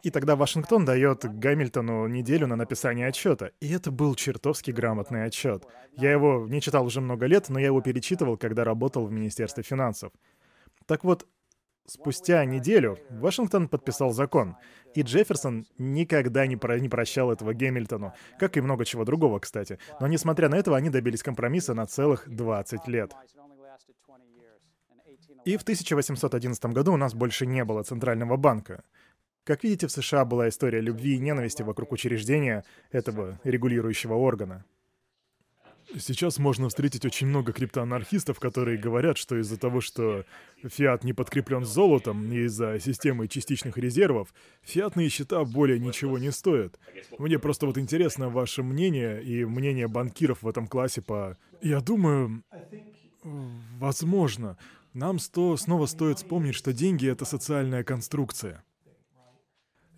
[SPEAKER 2] И тогда Вашингтон дает Гамильтону неделю на написание отчета. И это был чертовски грамотный отчет. Я его не читал уже много лет, но я его перечитывал, когда работал в Министерстве финансов. Так вот, спустя неделю Вашингтон подписал закон, и Джефферсон никогда не, про не прощал этого Гемильтону, как и много чего другого, кстати. Но несмотря на это, они добились компромисса на целых 20 лет. И в 1811 году у нас больше не было Центрального банка. Как видите, в США была история любви и ненависти вокруг учреждения этого регулирующего органа.
[SPEAKER 3] Сейчас можно встретить очень много криптоанархистов, которые говорят, что из-за того, что фиат не подкреплен золотом и из-за системы частичных резервов, фиатные счета более ничего не стоят. Мне просто вот интересно ваше мнение и мнение банкиров в этом классе по... Я думаю, возможно, нам сто... снова стоит вспомнить, что деньги — это социальная конструкция.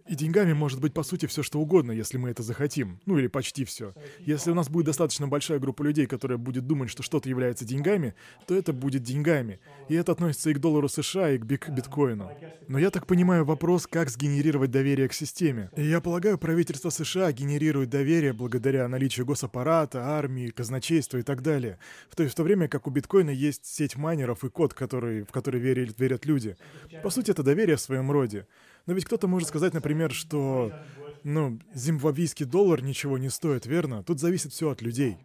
[SPEAKER 3] И деньгами может быть по сути все что угодно, если мы это захотим. Ну или почти все. Если у нас будет достаточно большая группа людей, которая будет думать, что что-то является деньгами, то это будет деньгами. И это относится и к доллару США, и к бик биткоину. Но я так понимаю вопрос, как сгенерировать доверие к системе. И я полагаю, правительство США генерирует доверие благодаря наличию госаппарата, армии, казначейства и так далее. В то, в то время как у биткоина есть сеть майнеров и код, который, в который верят, верят люди. По сути, это доверие в своем роде. Но ведь кто-то может сказать, например, что, ну, зимбабвийский доллар ничего не стоит, верно? Тут зависит все от людей.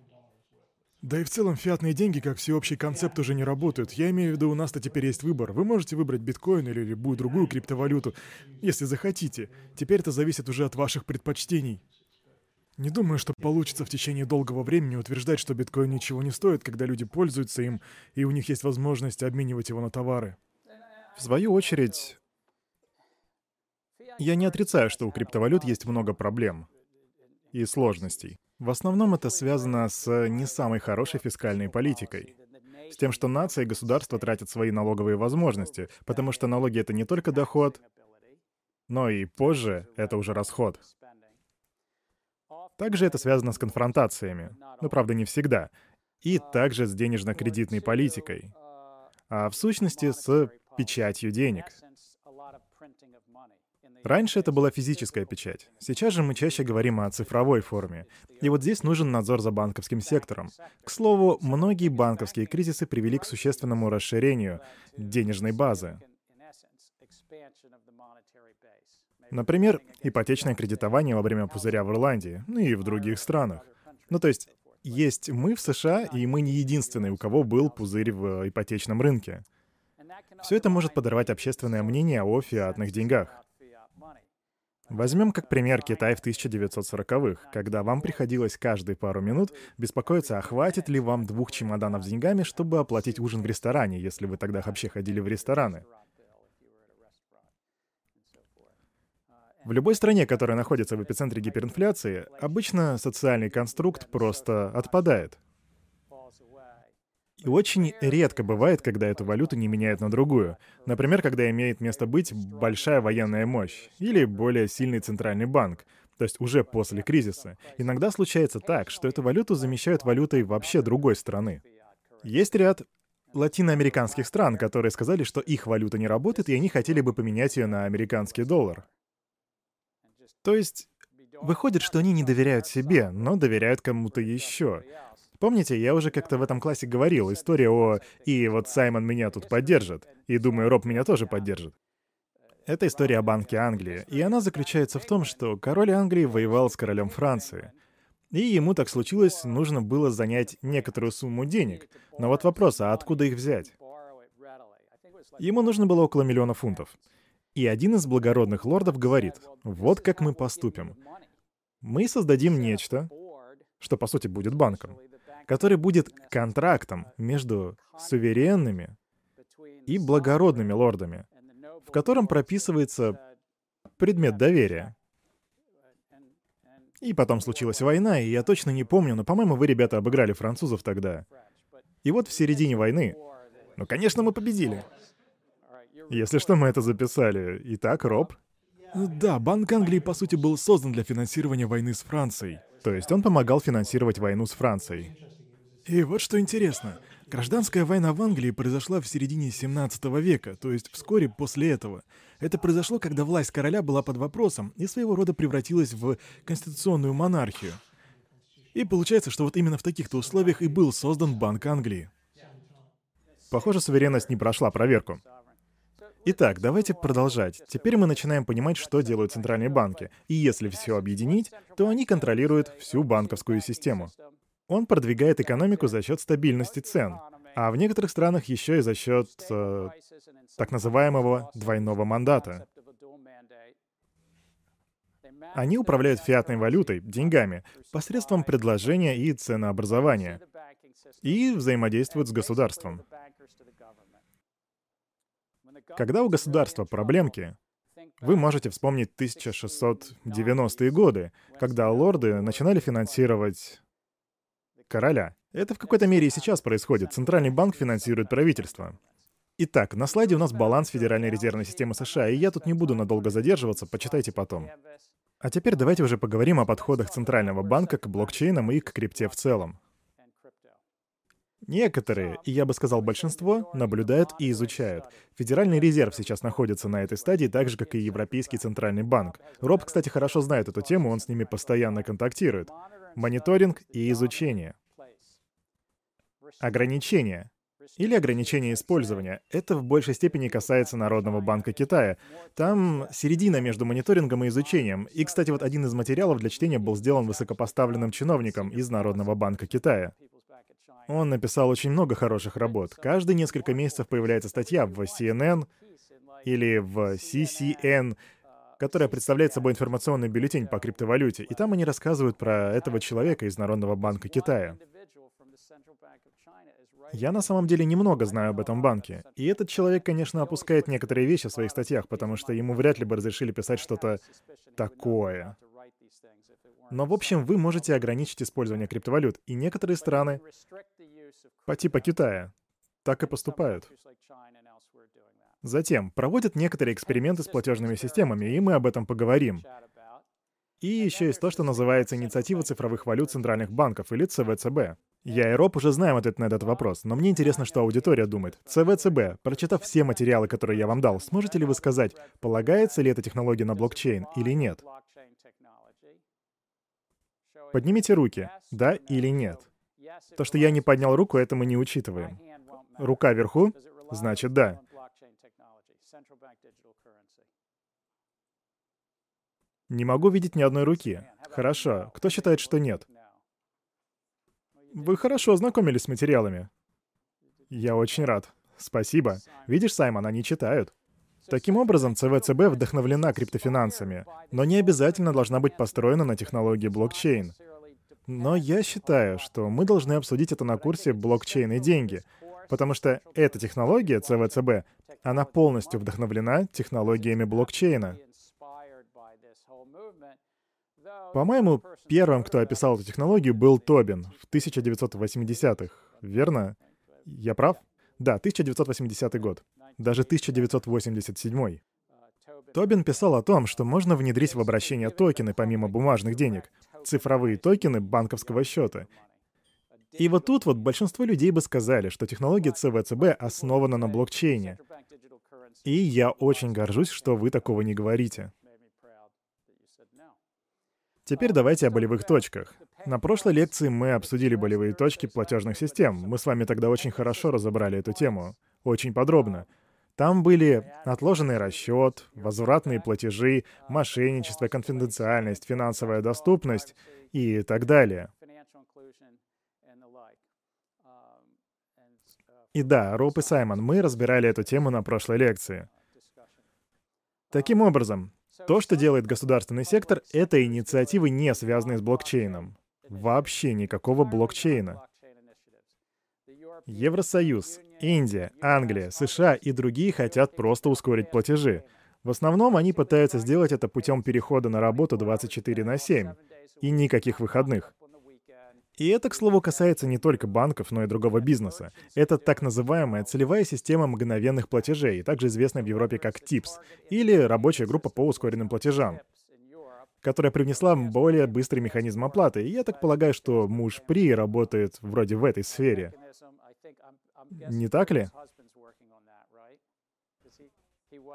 [SPEAKER 3] Да и в целом фиатные деньги как всеобщий концепт уже не работают. Я имею в виду, у нас-то теперь есть выбор. Вы можете выбрать биткоин или любую другую криптовалюту, если захотите. Теперь это зависит уже от ваших предпочтений. Не думаю, что получится в течение долгого времени утверждать, что биткоин ничего не стоит, когда люди пользуются им, и у них есть возможность обменивать его на товары.
[SPEAKER 2] В свою очередь, я не отрицаю, что у криптовалют есть много проблем и сложностей. В основном это связано с не самой хорошей фискальной политикой. С тем, что нации и государства тратят свои налоговые возможности, потому что налоги — это не только доход, но и позже это уже расход. Также это связано с конфронтациями, но правда не всегда, и также с денежно-кредитной политикой, а в сущности с печатью денег. Раньше это была физическая печать. Сейчас же мы чаще говорим о цифровой форме. И вот здесь нужен надзор за банковским сектором. К слову, многие банковские кризисы привели к существенному расширению денежной базы. Например, ипотечное кредитование во время пузыря в Ирландии, ну и в других странах. Ну то есть, есть мы в США, и мы не единственные, у кого был пузырь в ипотечном рынке. Все это может подорвать общественное мнение о фиатных деньгах. Возьмем как пример Китай в 1940-х, когда вам приходилось каждые пару минут беспокоиться, а хватит ли вам двух чемоданов с деньгами, чтобы оплатить ужин в ресторане, если вы тогда вообще ходили в рестораны. В любой стране, которая находится в эпицентре гиперинфляции, обычно социальный конструкт просто отпадает. И очень редко бывает, когда эту валюту не меняют на другую. Например, когда имеет место быть большая военная мощь или более сильный центральный банк, то есть уже после кризиса. Иногда случается так, что эту валюту замещают валютой вообще другой страны. Есть ряд латиноамериканских стран, которые сказали, что их валюта не работает, и они хотели бы поменять ее на американский доллар. То есть выходит, что они не доверяют себе, но доверяют кому-то еще. Помните, я уже как-то в этом классе говорил, история о «и вот Саймон меня тут поддержит», и думаю, Роб меня тоже поддержит. Это история о Банке Англии, и она заключается в том, что король Англии воевал с королем Франции. И ему так случилось, нужно было занять некоторую сумму денег. Но вот вопрос, а откуда их взять? Ему нужно было около миллиона фунтов. И один из благородных лордов говорит, вот как мы поступим. Мы создадим нечто, что по сути будет банком который будет контрактом между суверенными и благородными лордами, в котором прописывается предмет доверия. И потом случилась война, и я точно не помню, но, по-моему, вы, ребята, обыграли французов тогда. И вот в середине войны... Ну, конечно, мы победили. Если что, мы это записали. Итак, Роб?
[SPEAKER 3] Да, Банк Англии, по сути, был создан для финансирования войны с Францией.
[SPEAKER 2] То есть он помогал финансировать войну с Францией.
[SPEAKER 3] И вот что интересно. Гражданская война в Англии произошла в середине 17 века, то есть вскоре после этого. Это произошло, когда власть короля была под вопросом и своего рода превратилась в конституционную монархию. И получается, что вот именно в таких-то условиях и был создан Банк Англии.
[SPEAKER 2] Похоже, суверенность не прошла проверку. Итак, давайте продолжать. Теперь мы начинаем понимать, что делают центральные банки. И если все объединить, то они контролируют всю банковскую систему. Он продвигает экономику за счет стабильности цен, а в некоторых странах еще и за счет э, так называемого двойного мандата. Они управляют фиатной валютой, деньгами, посредством предложения и ценообразования, и взаимодействуют с государством. Когда у государства проблемки, вы можете вспомнить 1690-е годы, когда лорды начинали финансировать короля. Это в какой-то мере и сейчас происходит. Центральный банк финансирует правительство. Итак, на слайде у нас баланс Федеральной резервной системы США, и я тут не буду надолго задерживаться, почитайте потом. А теперь давайте уже поговорим о подходах Центрального банка к блокчейнам и к крипте в целом. Некоторые, и я бы сказал большинство, наблюдают и изучают. Федеральный резерв сейчас находится на этой стадии, так же, как и Европейский центральный банк. Роб, кстати, хорошо знает эту тему, он с ними постоянно контактирует. Мониторинг и изучение. Ограничения или ограничение использования. Это в большей степени касается Народного банка Китая. Там середина между мониторингом и изучением. И, кстати, вот один из материалов для чтения был сделан высокопоставленным чиновником из Народного банка Китая. Он написал очень много хороших работ. Каждые несколько месяцев появляется статья в CNN или в CCN, которая представляет собой информационный бюллетень по криптовалюте. И там они рассказывают про этого человека из Народного банка Китая. Я на самом деле немного знаю об этом банке. И этот человек, конечно, опускает некоторые вещи в своих статьях, потому что ему вряд ли бы разрешили писать что-то такое. Но, в общем, вы можете ограничить использование криптовалют, и некоторые страны, по типу Китая, так и поступают. Затем, проводят некоторые эксперименты с платежными системами, и мы об этом поговорим. И еще есть то, что называется инициатива цифровых валют центральных банков, или ЦВЦБ. Я и Роб уже знаем ответ на этот вопрос, но мне интересно, что аудитория думает. ЦВЦБ, прочитав все материалы, которые я вам дал, сможете ли вы сказать, полагается ли эта технология на блокчейн или нет? Поднимите руки, да или нет. То, что я не поднял руку, это мы не учитываем. Рука вверху, значит да. Не могу видеть ни одной руки. Хорошо. Кто считает, что нет? Вы хорошо ознакомились с материалами. Я очень рад. Спасибо. Видишь, Саймон, они читают. Таким образом, ЦВЦБ вдохновлена криптофинансами, но не обязательно должна быть построена на технологии блокчейн. Но я считаю, что мы должны обсудить это на курсе «Блокчейн и деньги», потому что эта технология, ЦВЦБ, она полностью вдохновлена технологиями блокчейна. По-моему, первым, кто описал эту технологию, был Тобин в 1980-х. Верно? Я прав? Да, 1980 год. Даже 1987. Тобин писал о том, что можно внедрить в обращение токены помимо бумажных денег, цифровые токены банковского счета. И вот тут вот большинство людей бы сказали, что технология ЦВЦБ основана на блокчейне. И я очень горжусь, что вы такого не говорите. Теперь давайте о болевых точках. На прошлой лекции мы обсудили болевые точки платежных систем. Мы с вами тогда очень хорошо разобрали эту тему. Очень подробно. Там были отложенный расчет, возвратные платежи, мошенничество, конфиденциальность, финансовая доступность и так далее. И да, Роуп и Саймон, мы разбирали эту тему на прошлой лекции. Таким образом, то, что делает государственный сектор, это инициативы, не связанные с блокчейном. Вообще никакого блокчейна. Евросоюз, Индия, Англия, США и другие хотят просто ускорить платежи. В основном они пытаются сделать это путем перехода на работу 24 на 7 и никаких выходных. И это, к слову, касается не только банков, но и другого бизнеса. Это так называемая целевая система мгновенных платежей, также известная в Европе как TIPS, или рабочая группа по ускоренным платежам которая привнесла более быстрый механизм оплаты. И я так полагаю, что муж При работает вроде в этой сфере. Не так ли?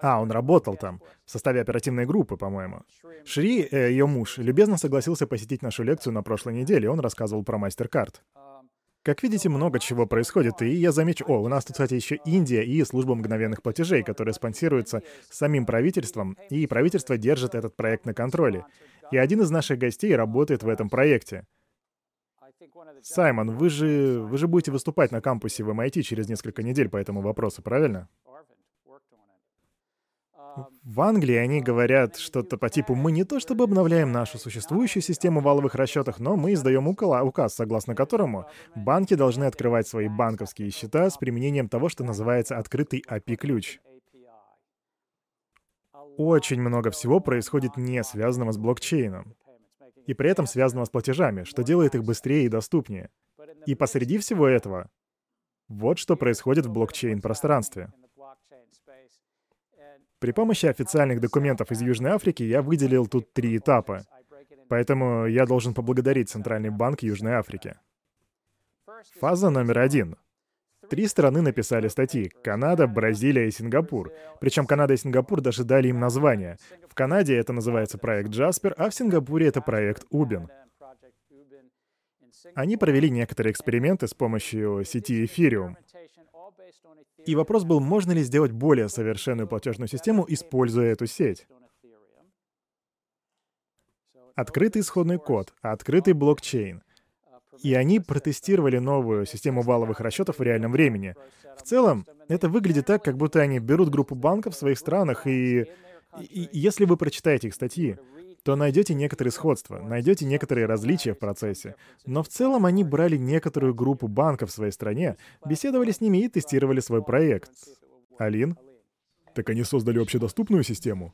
[SPEAKER 2] А, он работал там, в составе оперативной группы, по-моему. Шри, э, ее муж, любезно согласился посетить нашу лекцию на прошлой неделе, он рассказывал про MasterCard. Как видите, много чего происходит, и я замечу... О, у нас тут, кстати, еще Индия и служба мгновенных платежей, которая спонсируется самим правительством, и правительство держит этот проект на контроле. И один из наших гостей работает в этом проекте. Саймон, вы же, вы же будете выступать на кампусе в MIT через несколько недель по этому вопросу, правильно? В Англии они говорят что-то по типу «Мы не то чтобы обновляем нашу существующую систему валовых расчетах, но мы издаем указ, согласно которому банки должны открывать свои банковские счета с применением того, что называется открытый API-ключ». Очень много всего происходит не связанного с блокчейном. И при этом связанного с платежами, что делает их быстрее и доступнее. И посреди всего этого, вот что происходит в блокчейн-пространстве — При помощи официальных документов из Южной Африки я выделил тут три этапа. Поэтому я должен поблагодарить Центральный банк Южной Африки. Фаза номер один. Три страны написали статьи — Канада, Бразилия и Сингапур. Причем Канада и Сингапур даже дали им название. В Канаде это называется проект Джаспер, а в Сингапуре это проект Убин. Они провели некоторые эксперименты с помощью сети Ethereum. И вопрос был, можно ли сделать более совершенную платежную систему, используя эту сеть. Открытый исходный код, открытый блокчейн. И они протестировали новую систему валовых расчетов в реальном времени. В целом, это выглядит так, как будто они берут группу банков в своих странах, и, и, и если вы прочитаете их статьи, то найдете некоторые сходства, найдете некоторые различия в процессе. Но в целом они брали некоторую группу банков в своей стране, беседовали с ними и тестировали свой проект. Алин?
[SPEAKER 3] Так они создали общедоступную систему?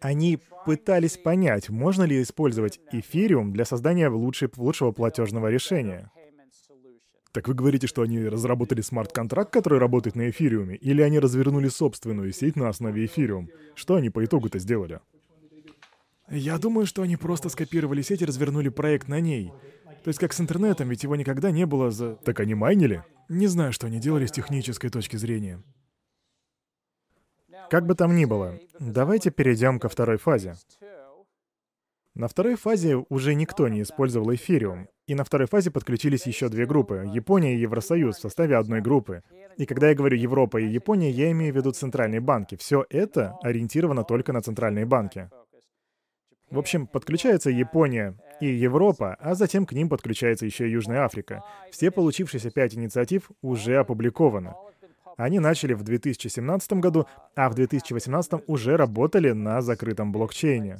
[SPEAKER 2] Они пытались понять, можно ли использовать эфириум для создания лучшей, лучшего платежного решения.
[SPEAKER 3] Так вы говорите, что они разработали смарт-контракт, который работает на эфириуме, или они развернули собственную сеть на основе эфириум? Что они по итогу-то сделали?
[SPEAKER 2] Я думаю, что они просто скопировали сеть и развернули проект на ней. То есть как с интернетом, ведь его никогда не было за...
[SPEAKER 3] Так они майнили?
[SPEAKER 2] Не знаю, что они делали с технической точки зрения. Как бы там ни было, давайте перейдем ко второй фазе. На второй фазе уже никто не использовал эфириум, и на второй фазе подключились еще две группы — Япония и Евросоюз в составе одной группы. И когда я говорю Европа и Япония, я имею в виду центральные банки. Все это ориентировано только на центральные банки. В общем, подключается Япония и Европа, а затем к ним подключается еще и Южная Африка. Все получившиеся пять инициатив уже опубликованы. Они начали в 2017 году, а в 2018 уже работали на закрытом блокчейне.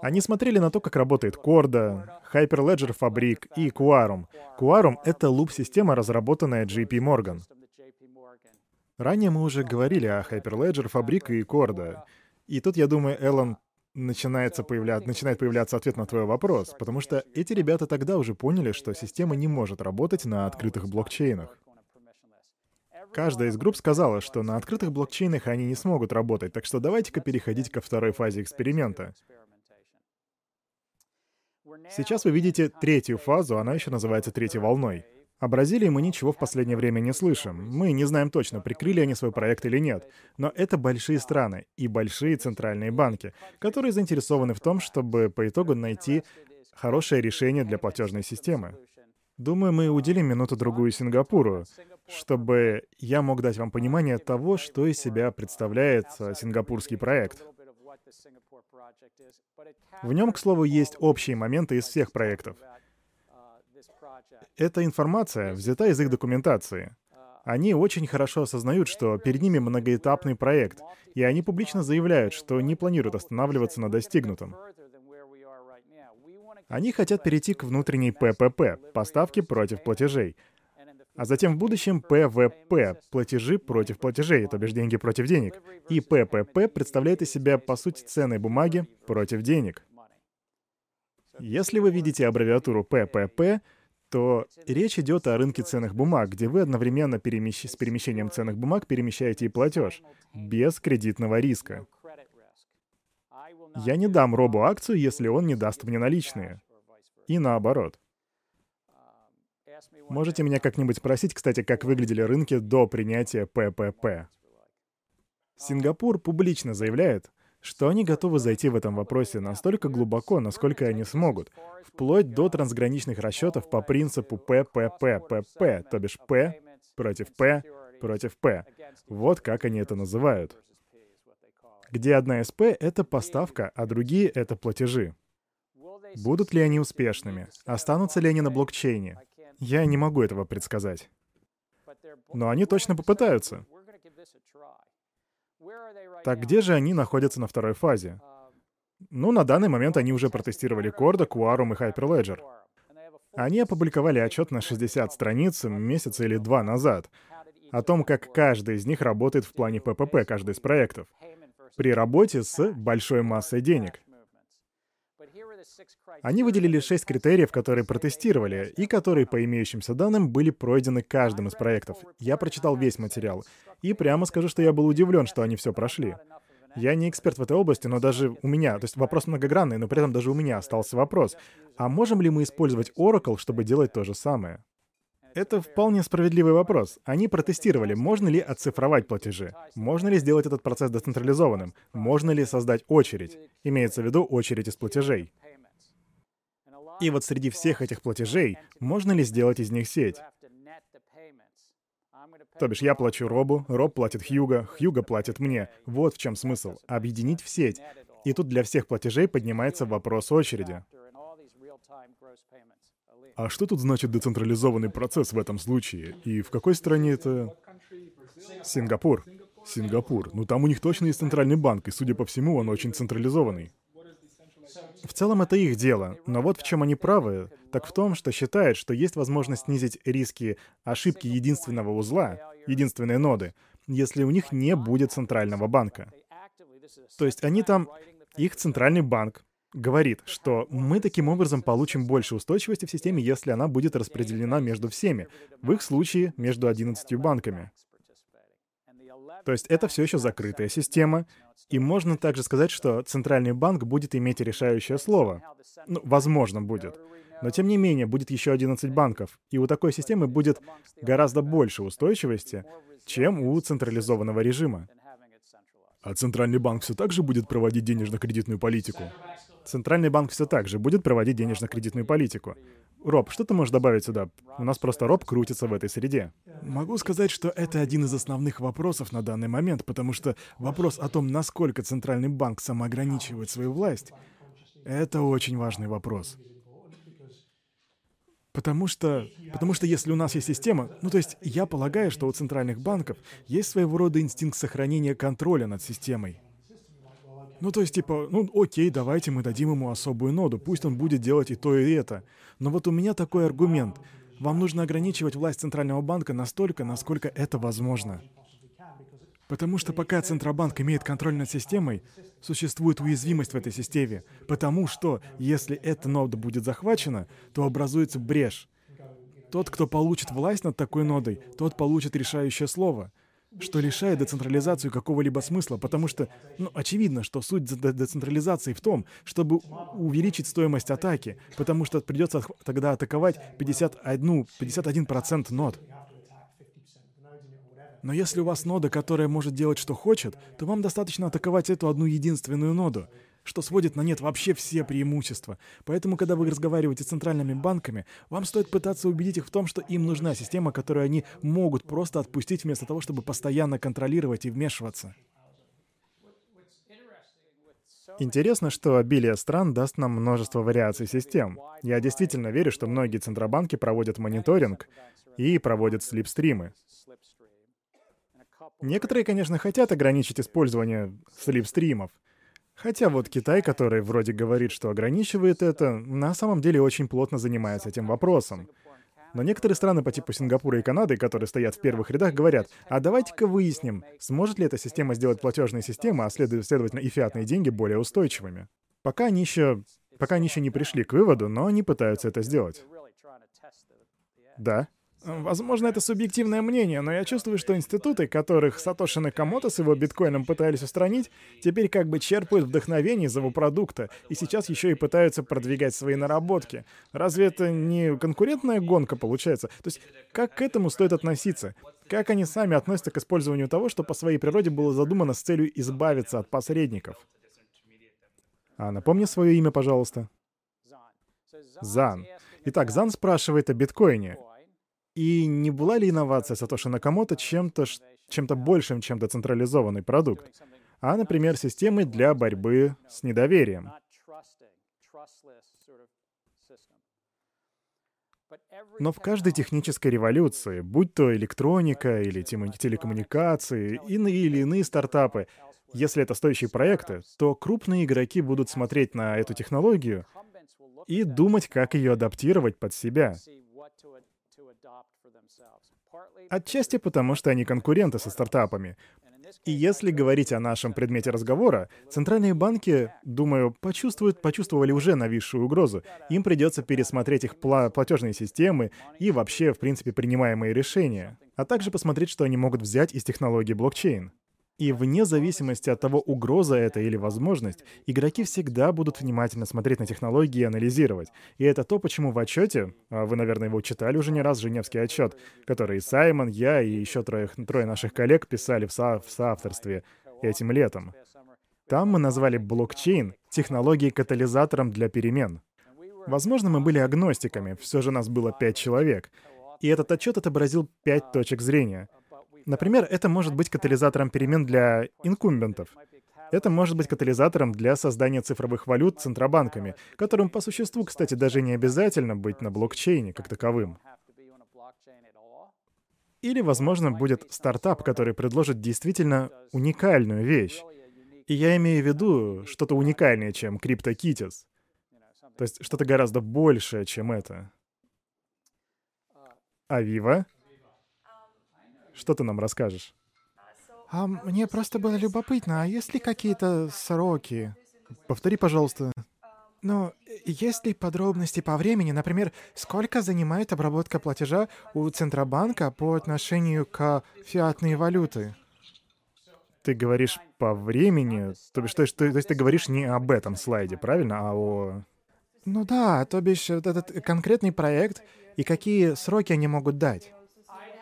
[SPEAKER 2] Они смотрели на то, как работает Corda, Hyperledger Fabric и Quorum. Quorum — это луп-система, разработанная JP Morgan. Ранее мы уже говорили о Hyperledger, Fabric и Corda. И тут, я думаю, Эллен начинается появля... начинает появляться ответ на твой вопрос, потому что эти ребята тогда уже поняли, что система не может работать на открытых блокчейнах. Каждая из групп сказала, что на открытых блокчейнах они не смогут работать, так что давайте-ка переходить ко второй фазе эксперимента. Сейчас вы видите третью фазу, она еще называется третьей волной. О Бразилии мы ничего в последнее время не слышим. Мы не знаем точно, прикрыли они свой проект или нет. Но это большие страны и большие центральные банки, которые заинтересованы в том, чтобы по итогу найти хорошее решение для платежной системы. Думаю, мы уделим минуту-другую Сингапуру, чтобы я мог дать вам понимание того, что из себя представляет э, сингапурский проект. В нем, к слову, есть общие моменты из всех проектов. Эта информация взята из их документации. Они очень хорошо осознают, что перед ними многоэтапный проект, и они публично заявляют, что не планируют останавливаться на достигнутом. Они хотят перейти к внутренней ППП — поставки против платежей, а затем в будущем ПВП — платежи против платежей, то бишь деньги против денег. И ППП представляет из себя, по сути, ценные бумаги против денег. Если вы видите аббревиатуру ППП, то речь идет о рынке ценных бумаг, где вы одновременно перемещ... с перемещением ценных бумаг перемещаете и платеж, без кредитного риска. Я не дам Робу акцию, если он не даст мне наличные. И наоборот. Можете меня как-нибудь спросить, кстати, как выглядели рынки до принятия ППП. Сингапур публично заявляет, что они готовы зайти в этом вопросе настолько глубоко, насколько они смогут, вплоть до трансграничных расчетов по принципу ППППП, то бишь П против П против П. Вот как они это называют. Где одна из П — это поставка, а другие — это платежи. Будут ли они успешными? Останутся ли они на блокчейне? Я не могу этого предсказать. Но они точно попытаются. Так где же они находятся на второй фазе? Ну, на данный момент они уже протестировали Corda, Quorum и Hyperledger. Они опубликовали отчет на 60 страниц месяца или два назад. О том, как каждый из них работает в плане ППП, каждый из проектов, при работе с большой массой денег. Они выделили шесть критериев, которые протестировали, и которые, по имеющимся данным, были пройдены каждым из проектов. Я прочитал весь материал. И прямо скажу, что я был удивлен, что они все прошли. Я не эксперт в этой области, но даже у меня, то есть вопрос многогранный, но при этом даже у меня остался вопрос. А можем ли мы использовать Oracle, чтобы делать то же самое? Это вполне справедливый вопрос. Они протестировали, можно ли оцифровать платежи, можно ли сделать этот процесс децентрализованным, можно ли создать очередь, имеется в виду очередь из платежей. И вот среди всех этих платежей, можно ли сделать из них сеть? То бишь я плачу Робу, Роб платит Хьюга, Хьюга платит мне. Вот в чем смысл. Объединить в сеть. И тут для всех платежей поднимается вопрос очереди.
[SPEAKER 3] А что тут значит децентрализованный процесс в этом случае? И в какой стране это?
[SPEAKER 2] Сингапур.
[SPEAKER 3] Сингапур. Ну там у них точно есть центральный банк, и, судя по всему, он очень централизованный.
[SPEAKER 2] В целом это их дело, но вот в чем они правы, так в том, что считают, что есть возможность снизить риски ошибки единственного узла, единственной ноды, если у них не будет центрального банка. То есть они там, их центральный банк говорит, что мы таким образом получим больше устойчивости в системе, если она будет распределена между всеми, в их случае между 11 банками. То есть это все еще закрытая система, и можно также сказать, что Центральный банк будет иметь решающее слово. Ну, возможно, будет. Но тем не менее, будет еще 11 банков, и у такой системы будет гораздо больше устойчивости, чем у централизованного режима.
[SPEAKER 3] А Центральный банк все так же будет проводить денежно-кредитную политику?
[SPEAKER 2] Центральный банк все так же будет проводить денежно-кредитную политику. Роб, что ты можешь добавить сюда? У нас просто Роб крутится в этой среде.
[SPEAKER 3] Могу сказать, что это один из основных вопросов на данный момент, потому что вопрос о том, насколько Центральный банк самоограничивает свою власть, это очень важный вопрос. Потому что, потому что если у нас есть система, ну то есть я полагаю, что у центральных банков есть своего рода инстинкт сохранения контроля над системой. Ну, то есть, типа, ну, окей, давайте мы дадим ему особую ноду, пусть он будет делать и то, и это. Но вот у меня такой аргумент. Вам нужно ограничивать власть Центрального банка настолько, насколько это возможно. Потому что пока Центробанк имеет контроль над системой, существует уязвимость в этой системе. Потому что, если эта нода будет захвачена, то образуется брешь. Тот, кто получит власть над такой нодой, тот получит решающее слово что лишает децентрализацию какого-либо смысла, потому что, ну, очевидно, что суть децентрализации в том, чтобы увеличить стоимость атаки, потому что придется тогда атаковать 51, 51% нод. Но если у вас нода, которая может делать, что хочет, то вам достаточно атаковать эту одну единственную ноду что сводит на нет вообще все преимущества. Поэтому, когда вы разговариваете с центральными банками, вам стоит пытаться убедить их в том, что им нужна система, которую они могут просто отпустить вместо того, чтобы постоянно контролировать и вмешиваться.
[SPEAKER 2] Интересно, что обилие стран даст нам множество вариаций систем. Я действительно верю, что многие центробанки проводят мониторинг и проводят слипстримы. Некоторые, конечно, хотят ограничить использование слипстримов, Хотя вот Китай, который вроде говорит, что ограничивает это, на самом деле очень плотно занимается этим вопросом. Но некоторые страны по типу Сингапура и Канады, которые стоят в первых рядах, говорят, а давайте-ка выясним, сможет ли эта система сделать платежные системы, а следовательно и фиатные деньги более устойчивыми. Пока они еще... Пока они еще не пришли к выводу, но они пытаются это сделать. Да.
[SPEAKER 4] Возможно, это субъективное мнение, но я чувствую, что институты, которых Сатоши Накамото с его биткоином пытались устранить, теперь как бы черпают вдохновение из его продукта, и сейчас еще и пытаются продвигать свои наработки. Разве это не конкурентная гонка получается? То есть как к этому стоит относиться? Как они сами относятся к использованию того, что по своей природе было задумано с целью избавиться от посредников?
[SPEAKER 2] А напомни свое имя, пожалуйста. Зан. Итак, Зан спрашивает о биткоине. И не была ли инновация Сатоши Накамото чем-то чем-то большим, чем децентрализованный продукт, а, например, системой для борьбы с недоверием? Но в каждой технической революции, будь то электроника или телекоммуникации, иные или иные стартапы, если это стоящие проекты, то крупные игроки будут смотреть на эту технологию и думать, как ее адаптировать под себя. Отчасти потому, что они конкуренты со стартапами. И если говорить о нашем предмете разговора, центральные банки, думаю, почувствуют, почувствовали уже нависшую угрозу. Им придется пересмотреть их пла платежные системы и вообще, в принципе, принимаемые решения, а также посмотреть, что они могут взять из технологии блокчейн. И вне зависимости от того, угроза это или возможность, игроки всегда будут внимательно смотреть на технологии и анализировать. И это то, почему в отчете, а вы, наверное, его читали уже не раз, Женевский отчет, который Саймон, я и еще трое, трое наших коллег писали в, со, в соавторстве этим летом. Там мы назвали блокчейн технологией катализатором для перемен. Возможно, мы были агностиками, все же нас было пять человек. И этот отчет отобразил пять точек зрения — Например, это может быть катализатором перемен для инкумбентов. Это может быть катализатором для создания цифровых валют центробанками, которым по существу, кстати, даже не обязательно быть на блокчейне как таковым. Или, возможно, будет стартап, который предложит действительно уникальную вещь. И я имею в виду что-то уникальнее, чем CryptoKitties. То есть что-то гораздо большее, чем это. Авива? Что ты нам расскажешь?
[SPEAKER 4] А мне просто было любопытно, а есть ли какие-то сроки?
[SPEAKER 2] Повтори, пожалуйста.
[SPEAKER 4] Ну, есть ли подробности по времени, например, сколько занимает обработка платежа у Центробанка по отношению к фиатной валюты?
[SPEAKER 2] Ты говоришь по времени, то бишь, то есть, то есть ты говоришь не об этом слайде, правильно, а о...
[SPEAKER 4] Ну да, то бишь этот конкретный проект и какие сроки они могут дать.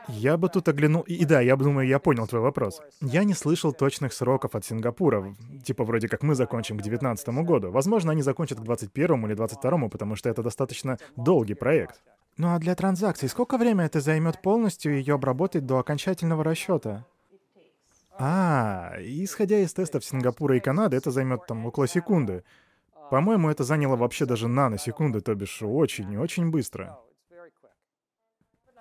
[SPEAKER 2] Я бы тут оглянул... И, да, я думаю, я понял твой вопрос. Я не слышал точных сроков от Сингапура. Типа вроде как мы закончим к 2019 году. Возможно, они закончат к 2021 или 2022, потому что это достаточно долгий проект.
[SPEAKER 4] Ну а для транзакций сколько времени это займет полностью ее обработать до окончательного расчета?
[SPEAKER 2] А, исходя из тестов Сингапура и Канады, это займет там около секунды. По-моему, это заняло вообще даже наносекунды, то бишь очень-очень быстро.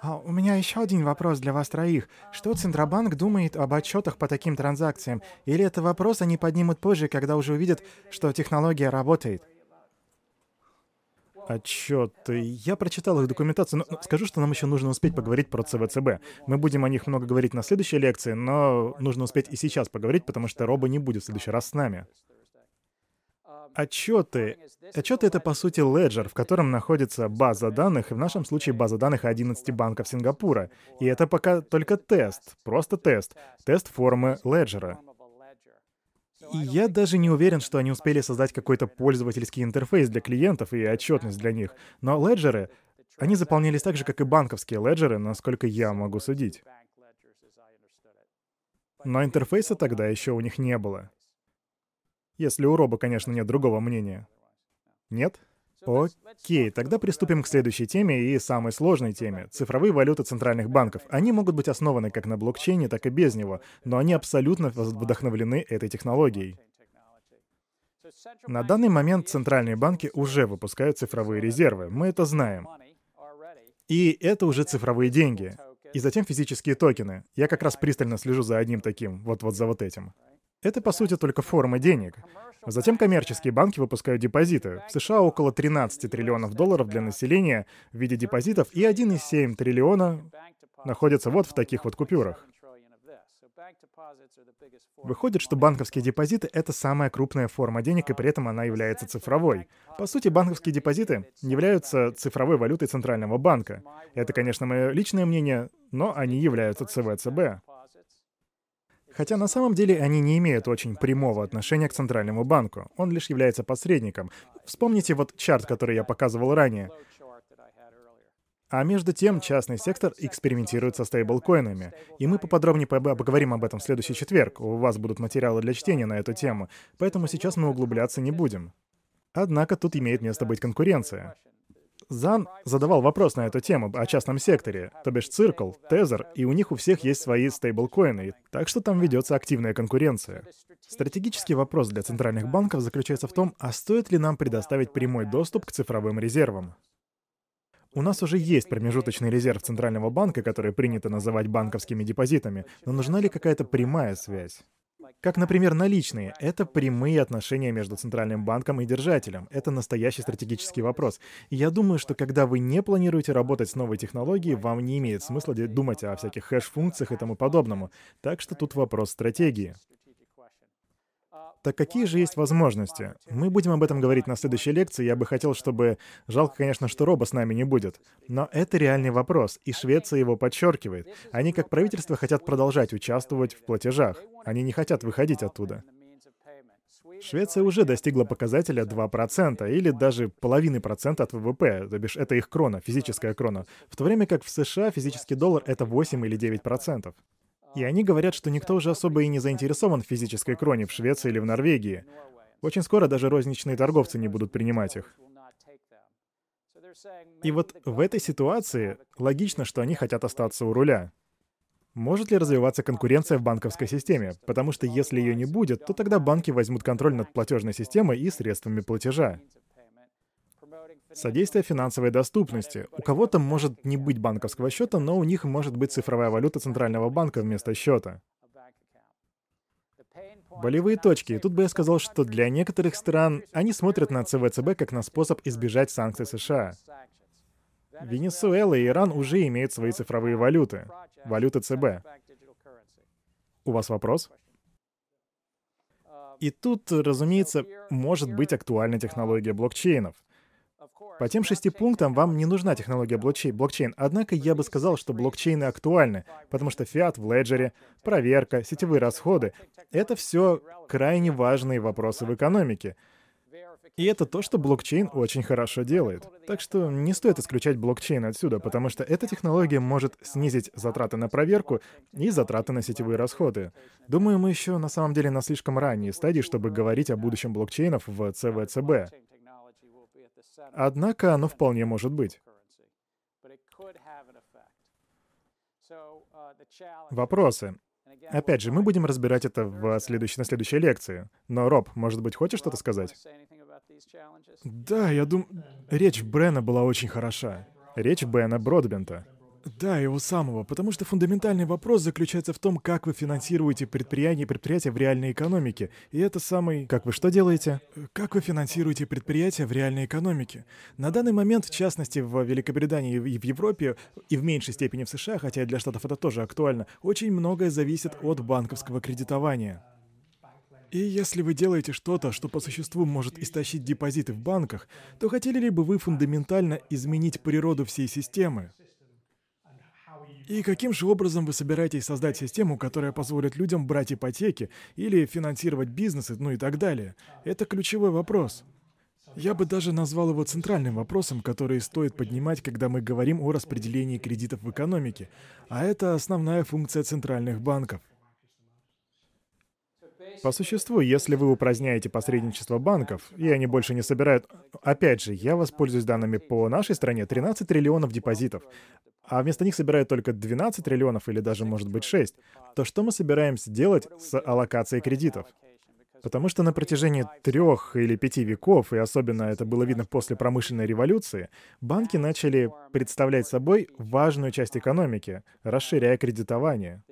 [SPEAKER 4] А у меня еще один вопрос для вас троих. Что Центробанк думает об отчетах по таким транзакциям? Или это вопрос они поднимут позже, когда уже увидят, что технология работает?
[SPEAKER 2] Отчеты. Я прочитал их документацию, но скажу, что нам еще нужно успеть поговорить про ЦВЦБ. Мы будем о них много говорить на следующей лекции, но нужно успеть и сейчас поговорить, потому что Роба не будет в следующий раз с нами. Отчеты. Отчеты — это, по сути, леджер, в котором находится база данных, и в нашем случае база данных 11 банков Сингапура. И это пока только тест, просто тест, тест формы леджера. И я даже не уверен, что они успели создать какой-то пользовательский интерфейс для клиентов и отчетность для них. Но леджеры, они заполнялись так же, как и банковские леджеры, насколько я могу судить. Но интерфейса тогда еще у них не было. Если у Роба, конечно, нет другого мнения. Нет? Окей, тогда приступим к следующей теме и самой сложной теме — цифровые валюты центральных банков. Они могут быть основаны как на блокчейне, так и без него, но они абсолютно вдохновлены этой технологией. На данный момент центральные банки уже выпускают цифровые резервы, мы это знаем. И это уже цифровые деньги. И затем физические токены. Я как раз пристально слежу за одним таким, вот-вот за вот этим. Это, по сути, только форма денег. Затем коммерческие банки выпускают депозиты. В США около 13 триллионов долларов для населения в виде депозитов и 1,7 триллиона находятся вот в таких вот купюрах. Выходит, что банковские депозиты — это самая крупная форма денег, и при этом она является цифровой. По сути, банковские депозиты являются цифровой валютой Центрального банка. Это, конечно, мое личное мнение, но они являются ЦВЦБ. Хотя на самом деле они не имеют очень прямого отношения к Центральному банку. Он лишь является посредником. Вспомните вот чарт, который я показывал ранее. А между тем, частный сектор экспериментирует со стейблкоинами. И мы поподробнее поговорим об этом в следующий четверг. У вас будут материалы для чтения на эту тему, поэтому сейчас мы углубляться не будем. Однако тут имеет место быть конкуренция. Зан задавал вопрос на эту тему о частном секторе, то бишь Циркл, Тезер, и у них у всех есть свои стейблкоины, так что там ведется активная конкуренция. Стратегический вопрос для центральных банков заключается в том, а стоит ли нам предоставить прямой доступ к цифровым резервам. У нас уже есть промежуточный резерв Центрального банка, который принято называть банковскими депозитами, но нужна ли какая-то прямая связь? Как, например, наличные. Это прямые отношения между центральным банком и держателем. Это настоящий стратегический вопрос. И я думаю, что когда вы не планируете работать с новой технологией, вам не имеет смысла думать о всяких хэш-функциях и тому подобному. Так что тут вопрос стратегии. Так какие же есть возможности? Мы будем об этом говорить на следующей лекции. Я бы хотел, чтобы... Жалко, конечно, что Роба с нами не будет. Но это реальный вопрос, и Швеция его подчеркивает. Они, как правительство, хотят продолжать участвовать в платежах. Они не хотят выходить оттуда. Швеция уже достигла показателя 2%, или даже половины процента от ВВП, то бишь это их крона, физическая крона, в то время как в США физический доллар — это 8 или 9%. И они говорят, что никто уже особо и не заинтересован в физической кроне в Швеции или в Норвегии. Очень скоро даже розничные торговцы не будут принимать их. И вот в этой ситуации логично, что они хотят остаться у руля. Может ли развиваться конкуренция в банковской системе? Потому что если ее не будет, то тогда банки возьмут контроль над платежной системой и средствами платежа. Содействие финансовой доступности. У кого-то может не быть банковского счета, но у них может быть цифровая валюта центрального банка вместо счета. Болевые точки. Тут бы я сказал, что для некоторых стран они смотрят на ЦВЦБ как на способ избежать санкций США. Венесуэла и Иран уже имеют свои цифровые валюты. Валюты ЦБ. У вас вопрос? И тут, разумеется, может быть актуальна технология блокчейнов. По тем шести пунктам вам не нужна технология блокчейн. Однако я бы сказал, что блокчейны актуальны, потому что фиат в леджере, проверка, сетевые расходы — это все крайне важные вопросы в экономике. И это то, что блокчейн очень хорошо делает. Так что не стоит исключать блокчейн отсюда, потому что эта технология может снизить затраты на проверку и затраты на сетевые расходы. Думаю, мы еще на самом деле на слишком ранней стадии, чтобы говорить о будущем блокчейнов в ЦВЦБ. Однако оно вполне может быть. Вопросы. Опять же, мы будем разбирать это в следующей, на следующей лекции. Но, Роб, может быть, хочешь что-то сказать?
[SPEAKER 3] Да, я думаю... Речь Брена была очень хороша.
[SPEAKER 2] Речь Бена Бродбента.
[SPEAKER 3] Да, его самого, потому что фундаментальный вопрос заключается в том, как вы финансируете предприятия и предприятия в реальной экономике. И это самый...
[SPEAKER 2] Как вы что делаете?
[SPEAKER 3] Как вы финансируете предприятия в реальной экономике? На данный момент, в частности, в Великобритании и в Европе, и в меньшей степени в США, хотя и для Штатов это тоже актуально, очень многое зависит от банковского кредитования. И если вы делаете что-то, что по существу может истощить депозиты в банках, то хотели ли бы вы фундаментально изменить природу всей системы? И каким же образом вы собираетесь создать систему, которая позволит людям брать ипотеки или финансировать бизнесы, ну и так далее? Это ключевой вопрос. Я бы даже назвал его центральным вопросом, который стоит поднимать, когда мы говорим о распределении кредитов в экономике. А это основная функция центральных банков.
[SPEAKER 2] По существу, если вы упраздняете посредничество банков, и они больше не собирают... Опять же, я воспользуюсь данными по нашей стране. 13 триллионов депозитов а вместо них собирают только 12 триллионов или даже, может быть, 6, то что мы собираемся делать с аллокацией кредитов? Потому что на протяжении трех или пяти веков, и особенно это было видно после промышленной революции, банки начали представлять собой важную часть экономики, расширяя кредитование.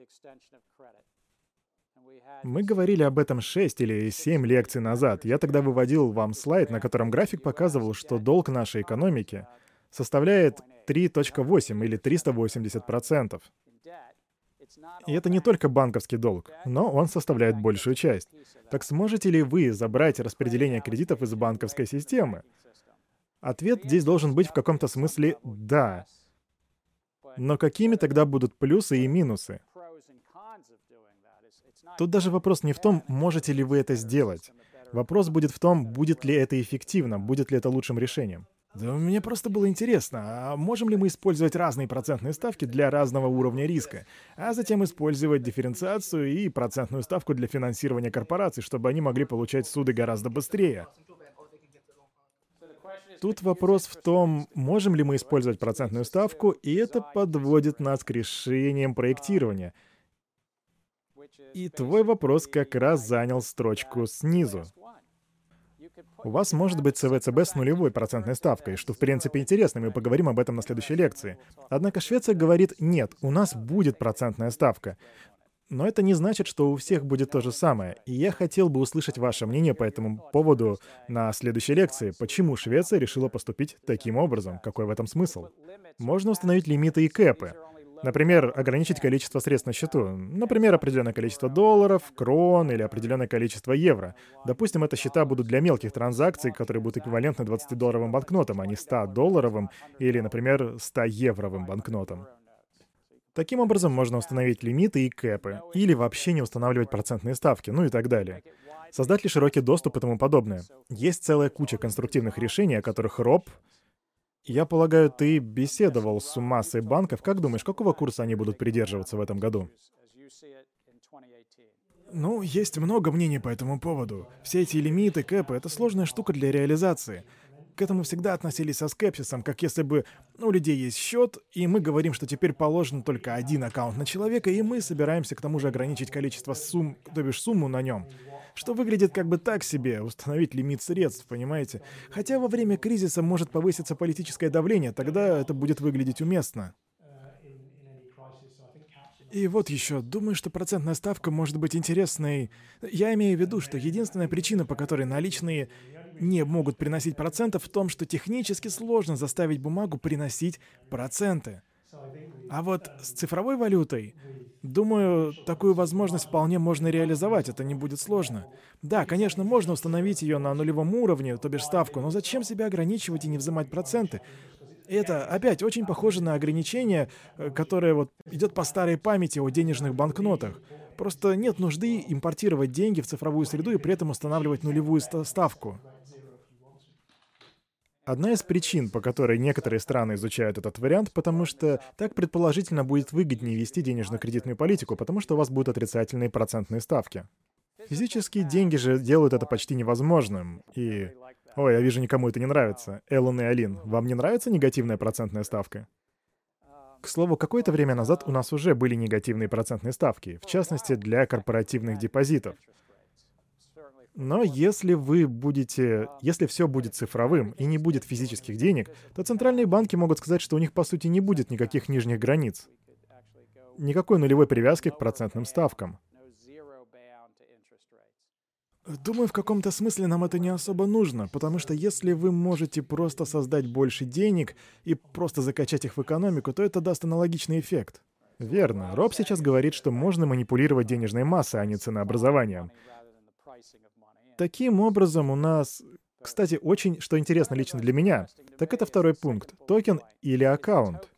[SPEAKER 2] Мы говорили об этом 6 или 7 лекций назад. Я тогда выводил вам слайд, на котором график показывал, что долг нашей экономики составляет 3.8 или 380%. И это не только банковский долг, но он составляет большую часть. Так сможете ли вы забрать распределение кредитов из банковской системы? Ответ здесь должен быть в каком-то смысле «да». Но какими тогда будут плюсы и минусы? Тут даже вопрос не в том, можете ли вы это сделать. Вопрос будет в том, будет ли это эффективно, будет ли это лучшим решением.
[SPEAKER 3] Да мне просто было интересно, а можем ли мы использовать разные процентные ставки для разного уровня риска, а затем использовать дифференциацию и процентную ставку для финансирования корпораций, чтобы они могли получать суды гораздо быстрее?
[SPEAKER 2] Тут вопрос в том, можем ли мы использовать процентную ставку, и это подводит нас к решениям проектирования. И твой вопрос как раз занял строчку снизу. У вас может быть ЦВЦБ с нулевой процентной ставкой, что в принципе интересно, мы поговорим об этом на следующей лекции. Однако Швеция говорит, нет, у нас будет процентная ставка. Но это не значит, что у всех будет то же самое. И я хотел бы услышать ваше мнение по этому поводу на следующей лекции. Почему Швеция решила поступить таким образом? Какой в этом смысл? Можно установить лимиты и кэпы. Например, ограничить количество средств на счету. Например, определенное количество долларов, крон или определенное количество евро. Допустим, это счета будут для мелких транзакций, которые будут эквивалентны 20-долларовым банкнотам, а не 100-долларовым или, например, 100-евровым банкнотам. Таким образом, можно установить лимиты и кэпы, или вообще не устанавливать процентные ставки, ну и так далее. Создать ли широкий доступ и тому подобное. Есть целая куча конструктивных решений, о которых Роб я полагаю, ты беседовал с массой банков. Как думаешь, какого курса они будут придерживаться в этом году?
[SPEAKER 4] Ну, есть много мнений по этому поводу. Все эти лимиты, кэпы — это сложная штука для реализации. К этому всегда относились со скепсисом, как если бы у людей есть счет, и мы говорим, что теперь положен только один аккаунт на человека, и мы собираемся к тому же ограничить количество сумм, то бишь сумму на нем что выглядит как бы так себе, установить лимит средств, понимаете? Хотя во время кризиса может повыситься политическое давление, тогда это будет выглядеть уместно. И вот еще, думаю, что процентная ставка может быть интересной. Я имею в виду, что единственная причина, по которой наличные не могут приносить проценты, в том, что технически сложно заставить бумагу приносить проценты. А вот с цифровой валютой, думаю, такую возможность вполне можно реализовать, это не будет сложно. Да, конечно, можно установить ее на нулевом уровне, то бишь ставку, но зачем себя ограничивать и не взимать проценты? Это, опять, очень похоже на ограничение, э, которое вот идет по старой памяти о денежных банкнотах. Просто нет нужды импортировать деньги в цифровую среду и при этом устанавливать нулевую ставку.
[SPEAKER 2] Одна из причин, по которой некоторые страны изучают этот вариант, потому что так предположительно будет выгоднее вести денежно-кредитную политику, потому что у вас будут отрицательные процентные ставки. Физические деньги же делают это почти невозможным. И... Ой, я вижу, никому это не нравится. Эллен и Алин, вам не нравится негативная процентная ставка? К слову, какое-то время назад у нас уже были негативные процентные ставки, в частности, для корпоративных депозитов. Но если вы будете, если все будет цифровым и не будет физических денег, то центральные банки могут сказать, что у них по сути не будет никаких нижних границ. Никакой нулевой привязки к процентным ставкам.
[SPEAKER 4] Думаю, в каком-то смысле нам это не особо нужно, потому что если вы можете просто создать больше денег и просто закачать их в экономику, то это даст аналогичный эффект.
[SPEAKER 2] Верно. Роб сейчас говорит, что можно манипулировать денежной массой, а не ценообразованием. Таким образом, у нас... Кстати, очень, что интересно лично для меня, так это второй пункт. Токен или аккаунт.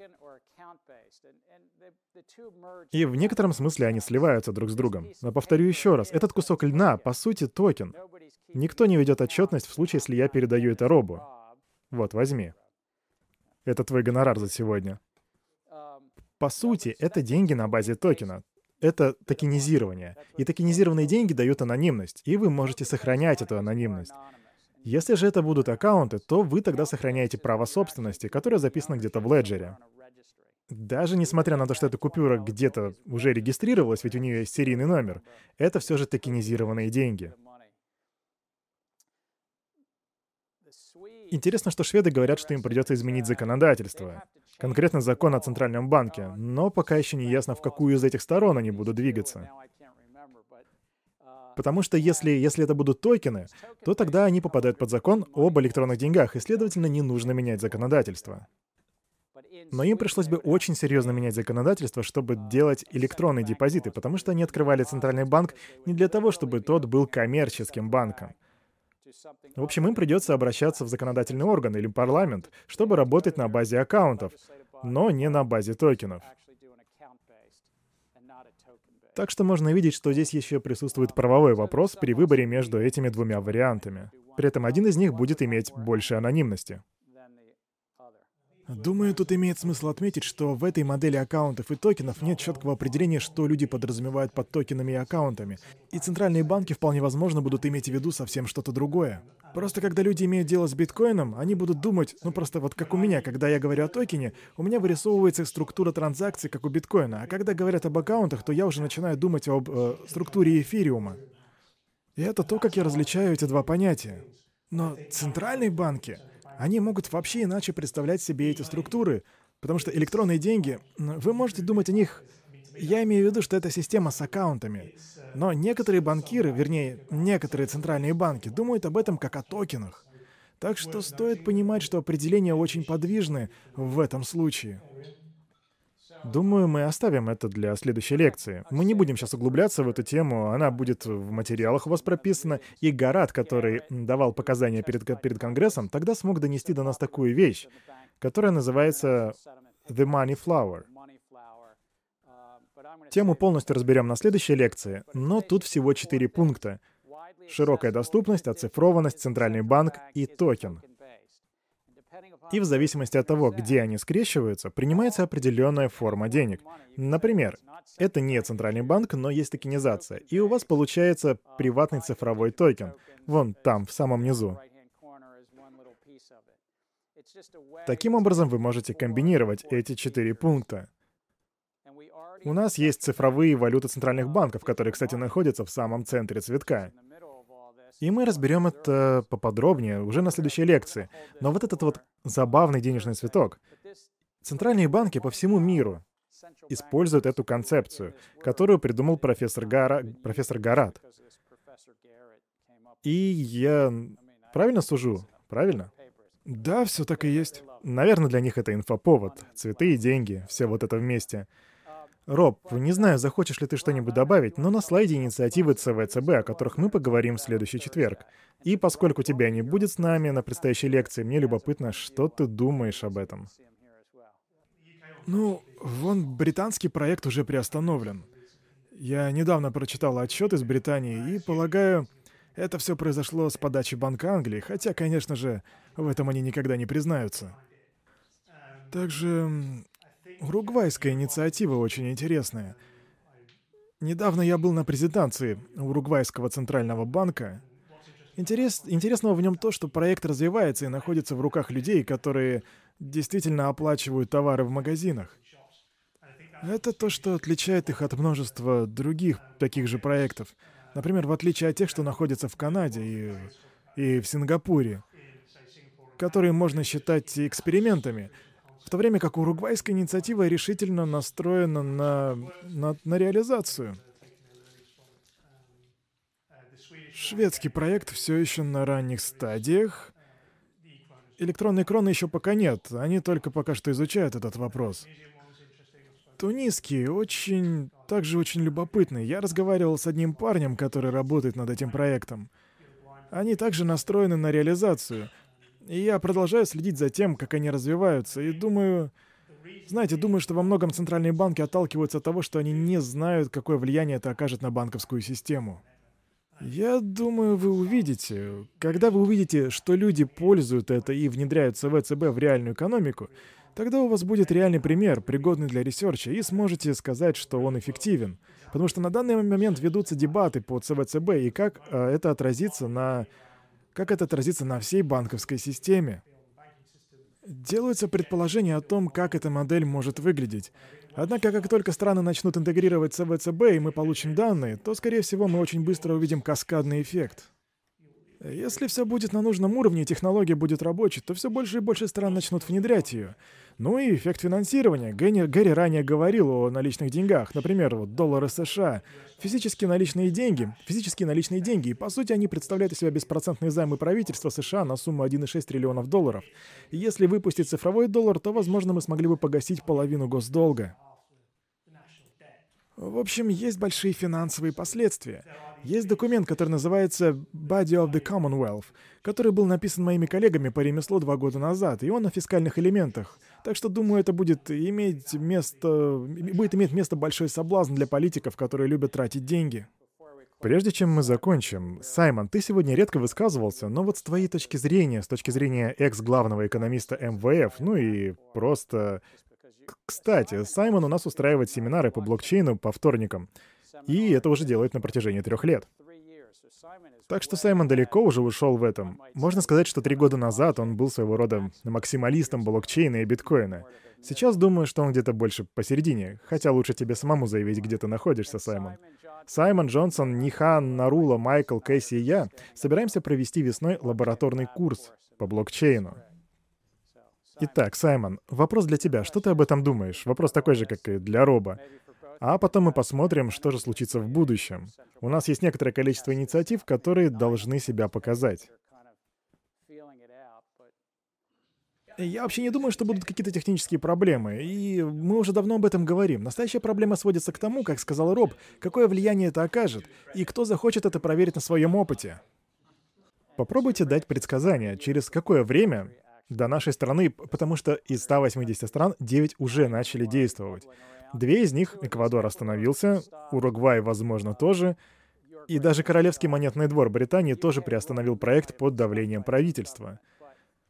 [SPEAKER 2] И в некотором смысле они сливаются друг с другом. Но повторю еще раз, этот кусок льна, по сути, токен. Никто не ведет отчетность в случае, если я передаю это Робу. Вот, возьми. Это твой гонорар за сегодня. По сути, это деньги на базе токена это токенизирование. И токенизированные деньги дают анонимность, и вы можете сохранять эту анонимность. Если же это будут аккаунты, то вы тогда сохраняете право собственности, которое записано где-то в леджере. Даже несмотря на то, что эта купюра где-то уже регистрировалась, ведь у нее есть серийный номер, это все же токенизированные деньги. Интересно, что шведы говорят, что им придется изменить законодательство. Конкретно закон о Центральном банке, но пока еще не ясно, в какую из этих сторон они будут двигаться. Потому что если, если это будут токены, то тогда они попадают под закон об электронных деньгах, и, следовательно, не нужно менять законодательство. Но им пришлось бы очень серьезно менять законодательство, чтобы делать электронные депозиты, потому что они открывали центральный банк не для того, чтобы тот был коммерческим банком. В общем, им придется обращаться в законодательный орган или парламент, чтобы работать на базе аккаунтов, но не на базе токенов. Так что можно видеть, что здесь еще присутствует правовой вопрос при выборе между этими двумя вариантами. При этом один из них будет иметь больше анонимности.
[SPEAKER 4] Думаю, тут имеет смысл отметить, что в этой модели аккаунтов и токенов нет четкого определения, что люди подразумевают под токенами и аккаунтами. И центральные банки вполне возможно будут иметь в виду совсем что-то другое. Просто когда люди имеют дело с биткоином, они будут думать, ну просто вот как у меня, когда я говорю о токене, у меня вырисовывается структура транзакций, как у биткоина. А когда говорят об аккаунтах, то я уже начинаю думать об э, структуре эфириума. И это то, как я различаю эти два понятия. Но центральные банки они могут вообще иначе представлять себе эти структуры, потому что электронные деньги, вы можете думать о них
[SPEAKER 2] Я имею в виду, что это система с аккаунтами. Но некоторые банкиры, вернее, некоторые центральные банки думают об этом как о токенах. Так что стоит понимать, что определения очень подвижны в этом случае.
[SPEAKER 5] Думаю, мы оставим это для следующей лекции. Мы не будем сейчас углубляться в эту тему, она будет в материалах у вас прописана. И Гарат, который давал показания перед, перед Конгрессом, тогда смог донести до нас такую вещь, которая называется «The Money Flower». Тему полностью разберем на следующей лекции, но тут всего четыре пункта. Широкая доступность, оцифрованность, центральный банк и токен — и в зависимости от того, где они скрещиваются, принимается определенная форма денег. Например, это не центральный банк, но есть токенизация, и у вас получается приватный цифровой токен. Вон там, в самом низу. Таким образом, вы можете комбинировать эти четыре пункта. У нас есть цифровые валюты центральных банков, которые, кстати, находятся в самом центре цветка. И мы разберем это поподробнее уже на следующей лекции. Но вот этот вот забавный денежный цветок. Центральные банки по всему миру используют эту концепцию, которую придумал профессор, Гара... профессор Гарат. И я правильно сужу? Правильно?
[SPEAKER 2] Да, все так и есть.
[SPEAKER 5] Наверное, для них это инфоповод. Цветы и деньги, все вот это вместе. Роб, не знаю, захочешь ли ты что-нибудь добавить, но на слайде инициативы ЦВЦБ, о которых мы поговорим в следующий четверг. И поскольку тебя не будет с нами на предстоящей лекции, мне любопытно, что ты думаешь об этом.
[SPEAKER 2] Ну, вон британский проект уже приостановлен. Я недавно прочитал отчет из Британии и, полагаю, это все произошло с подачи Банка Англии, хотя, конечно же, в этом они никогда не признаются. Также Уругвайская инициатива очень интересная. Недавно я был на презентации Уругвайского центрального банка. Интерес, интересного в нем то, что проект развивается и находится в руках людей, которые действительно оплачивают товары в магазинах. Это то, что отличает их от множества других таких же проектов. Например, в отличие от тех, что находятся в Канаде и, и в Сингапуре, которые можно считать экспериментами в то время как уругвайская инициатива решительно настроена на, на, на реализацию. Шведский проект все еще на ранних стадиях. Электронной кроны еще пока нет, они только пока что изучают этот вопрос. Тунисский очень, также очень любопытный. Я разговаривал с одним парнем, который работает над этим проектом. Они также настроены на реализацию — и я продолжаю следить за тем, как они развиваются, и думаю... Знаете, думаю, что во многом центральные банки отталкиваются от того, что они не знают, какое влияние это окажет на банковскую систему. Я думаю, вы увидите, когда вы увидите, что люди пользуют это и внедряют ЦВЦБ в реальную экономику, тогда у вас будет реальный пример, пригодный для ресерча, и сможете сказать, что он эффективен. Потому что на данный момент ведутся дебаты по ЦВЦБ и как э, это отразится на как это отразится на всей банковской системе? Делаются предположения о том, как эта модель может выглядеть. Однако, как только страны начнут интегрировать ЦВЦБ и мы получим данные, то, скорее всего, мы очень быстро увидим каскадный эффект. Если все будет на нужном уровне и технология будет рабочей, то все больше и больше стран начнут внедрять ее. Ну и эффект финансирования. Гэри, Гэри ранее говорил о наличных деньгах. Например, вот доллары США. Физические наличные деньги. Физические наличные деньги. И по сути они представляют из себя беспроцентные займы правительства США на сумму 1,6 триллионов долларов. И если выпустить цифровой доллар, то, возможно, мы смогли бы погасить половину госдолга. В общем, есть большие финансовые последствия. Есть документ, который называется Body of the Commonwealth, который был написан моими коллегами по ремеслу два года назад, и он о фискальных элементах. Так что, думаю, это будет иметь место, будет иметь место большой соблазн для политиков, которые любят тратить деньги.
[SPEAKER 5] Прежде чем мы закончим, Саймон, ты сегодня редко высказывался, но вот с твоей точки зрения, с точки зрения экс-главного экономиста МВФ, ну и просто кстати, Саймон у нас устраивает семинары по блокчейну по вторникам. И это уже делает на протяжении трех лет. Так что Саймон далеко уже ушел в этом. Можно сказать, что три года назад он был своего рода максималистом блокчейна и биткоина. Сейчас думаю, что он где-то больше посередине, хотя лучше тебе самому заявить, где ты находишься, Саймон. Саймон, Джонсон, Нихан, Нарула, Майкл, Кэсси и я собираемся провести весной лабораторный курс по блокчейну. Итак, Саймон, вопрос для тебя. Что ты об этом думаешь? Вопрос такой же, как и для Роба.
[SPEAKER 2] А потом мы посмотрим, что же случится в будущем. У нас есть некоторое количество инициатив, которые должны себя показать.
[SPEAKER 4] Я вообще не думаю, что будут какие-то технические проблемы, и мы уже давно об этом говорим. Настоящая проблема сводится к тому, как сказал Роб, какое влияние это окажет, и кто захочет это проверить на своем опыте.
[SPEAKER 2] Попробуйте дать предсказание, через какое время до нашей страны, потому что из 180 стран 9 уже начали действовать. Две из них, Эквадор остановился, Уругвай, возможно, тоже, и даже Королевский монетный двор Британии тоже приостановил проект под давлением правительства —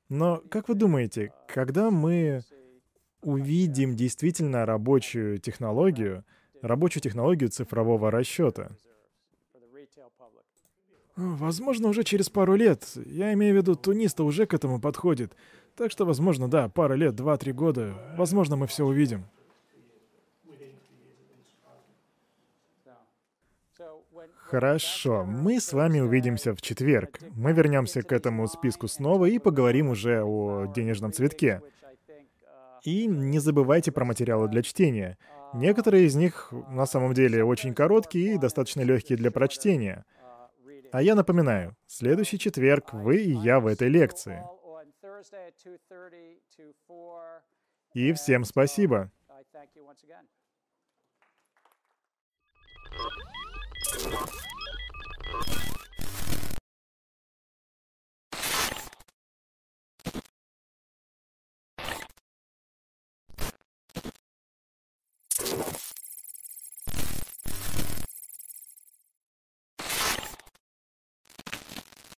[SPEAKER 2] но как вы думаете, когда мы увидим действительно рабочую технологию, рабочую технологию цифрового расчета?
[SPEAKER 4] Возможно, уже через пару лет. Я имею в виду, Тунис-то уже к этому подходит. Так что, возможно, да, пара лет, два-три года. Возможно, мы все увидим.
[SPEAKER 2] Хорошо, мы с вами увидимся в четверг. Мы вернемся к этому списку снова и поговорим уже о денежном цветке. И не забывайте про материалы для чтения. Некоторые из них на самом деле очень короткие и достаточно легкие для прочтения. А я напоминаю, следующий четверг вы и я в этой лекции. И всем спасибо.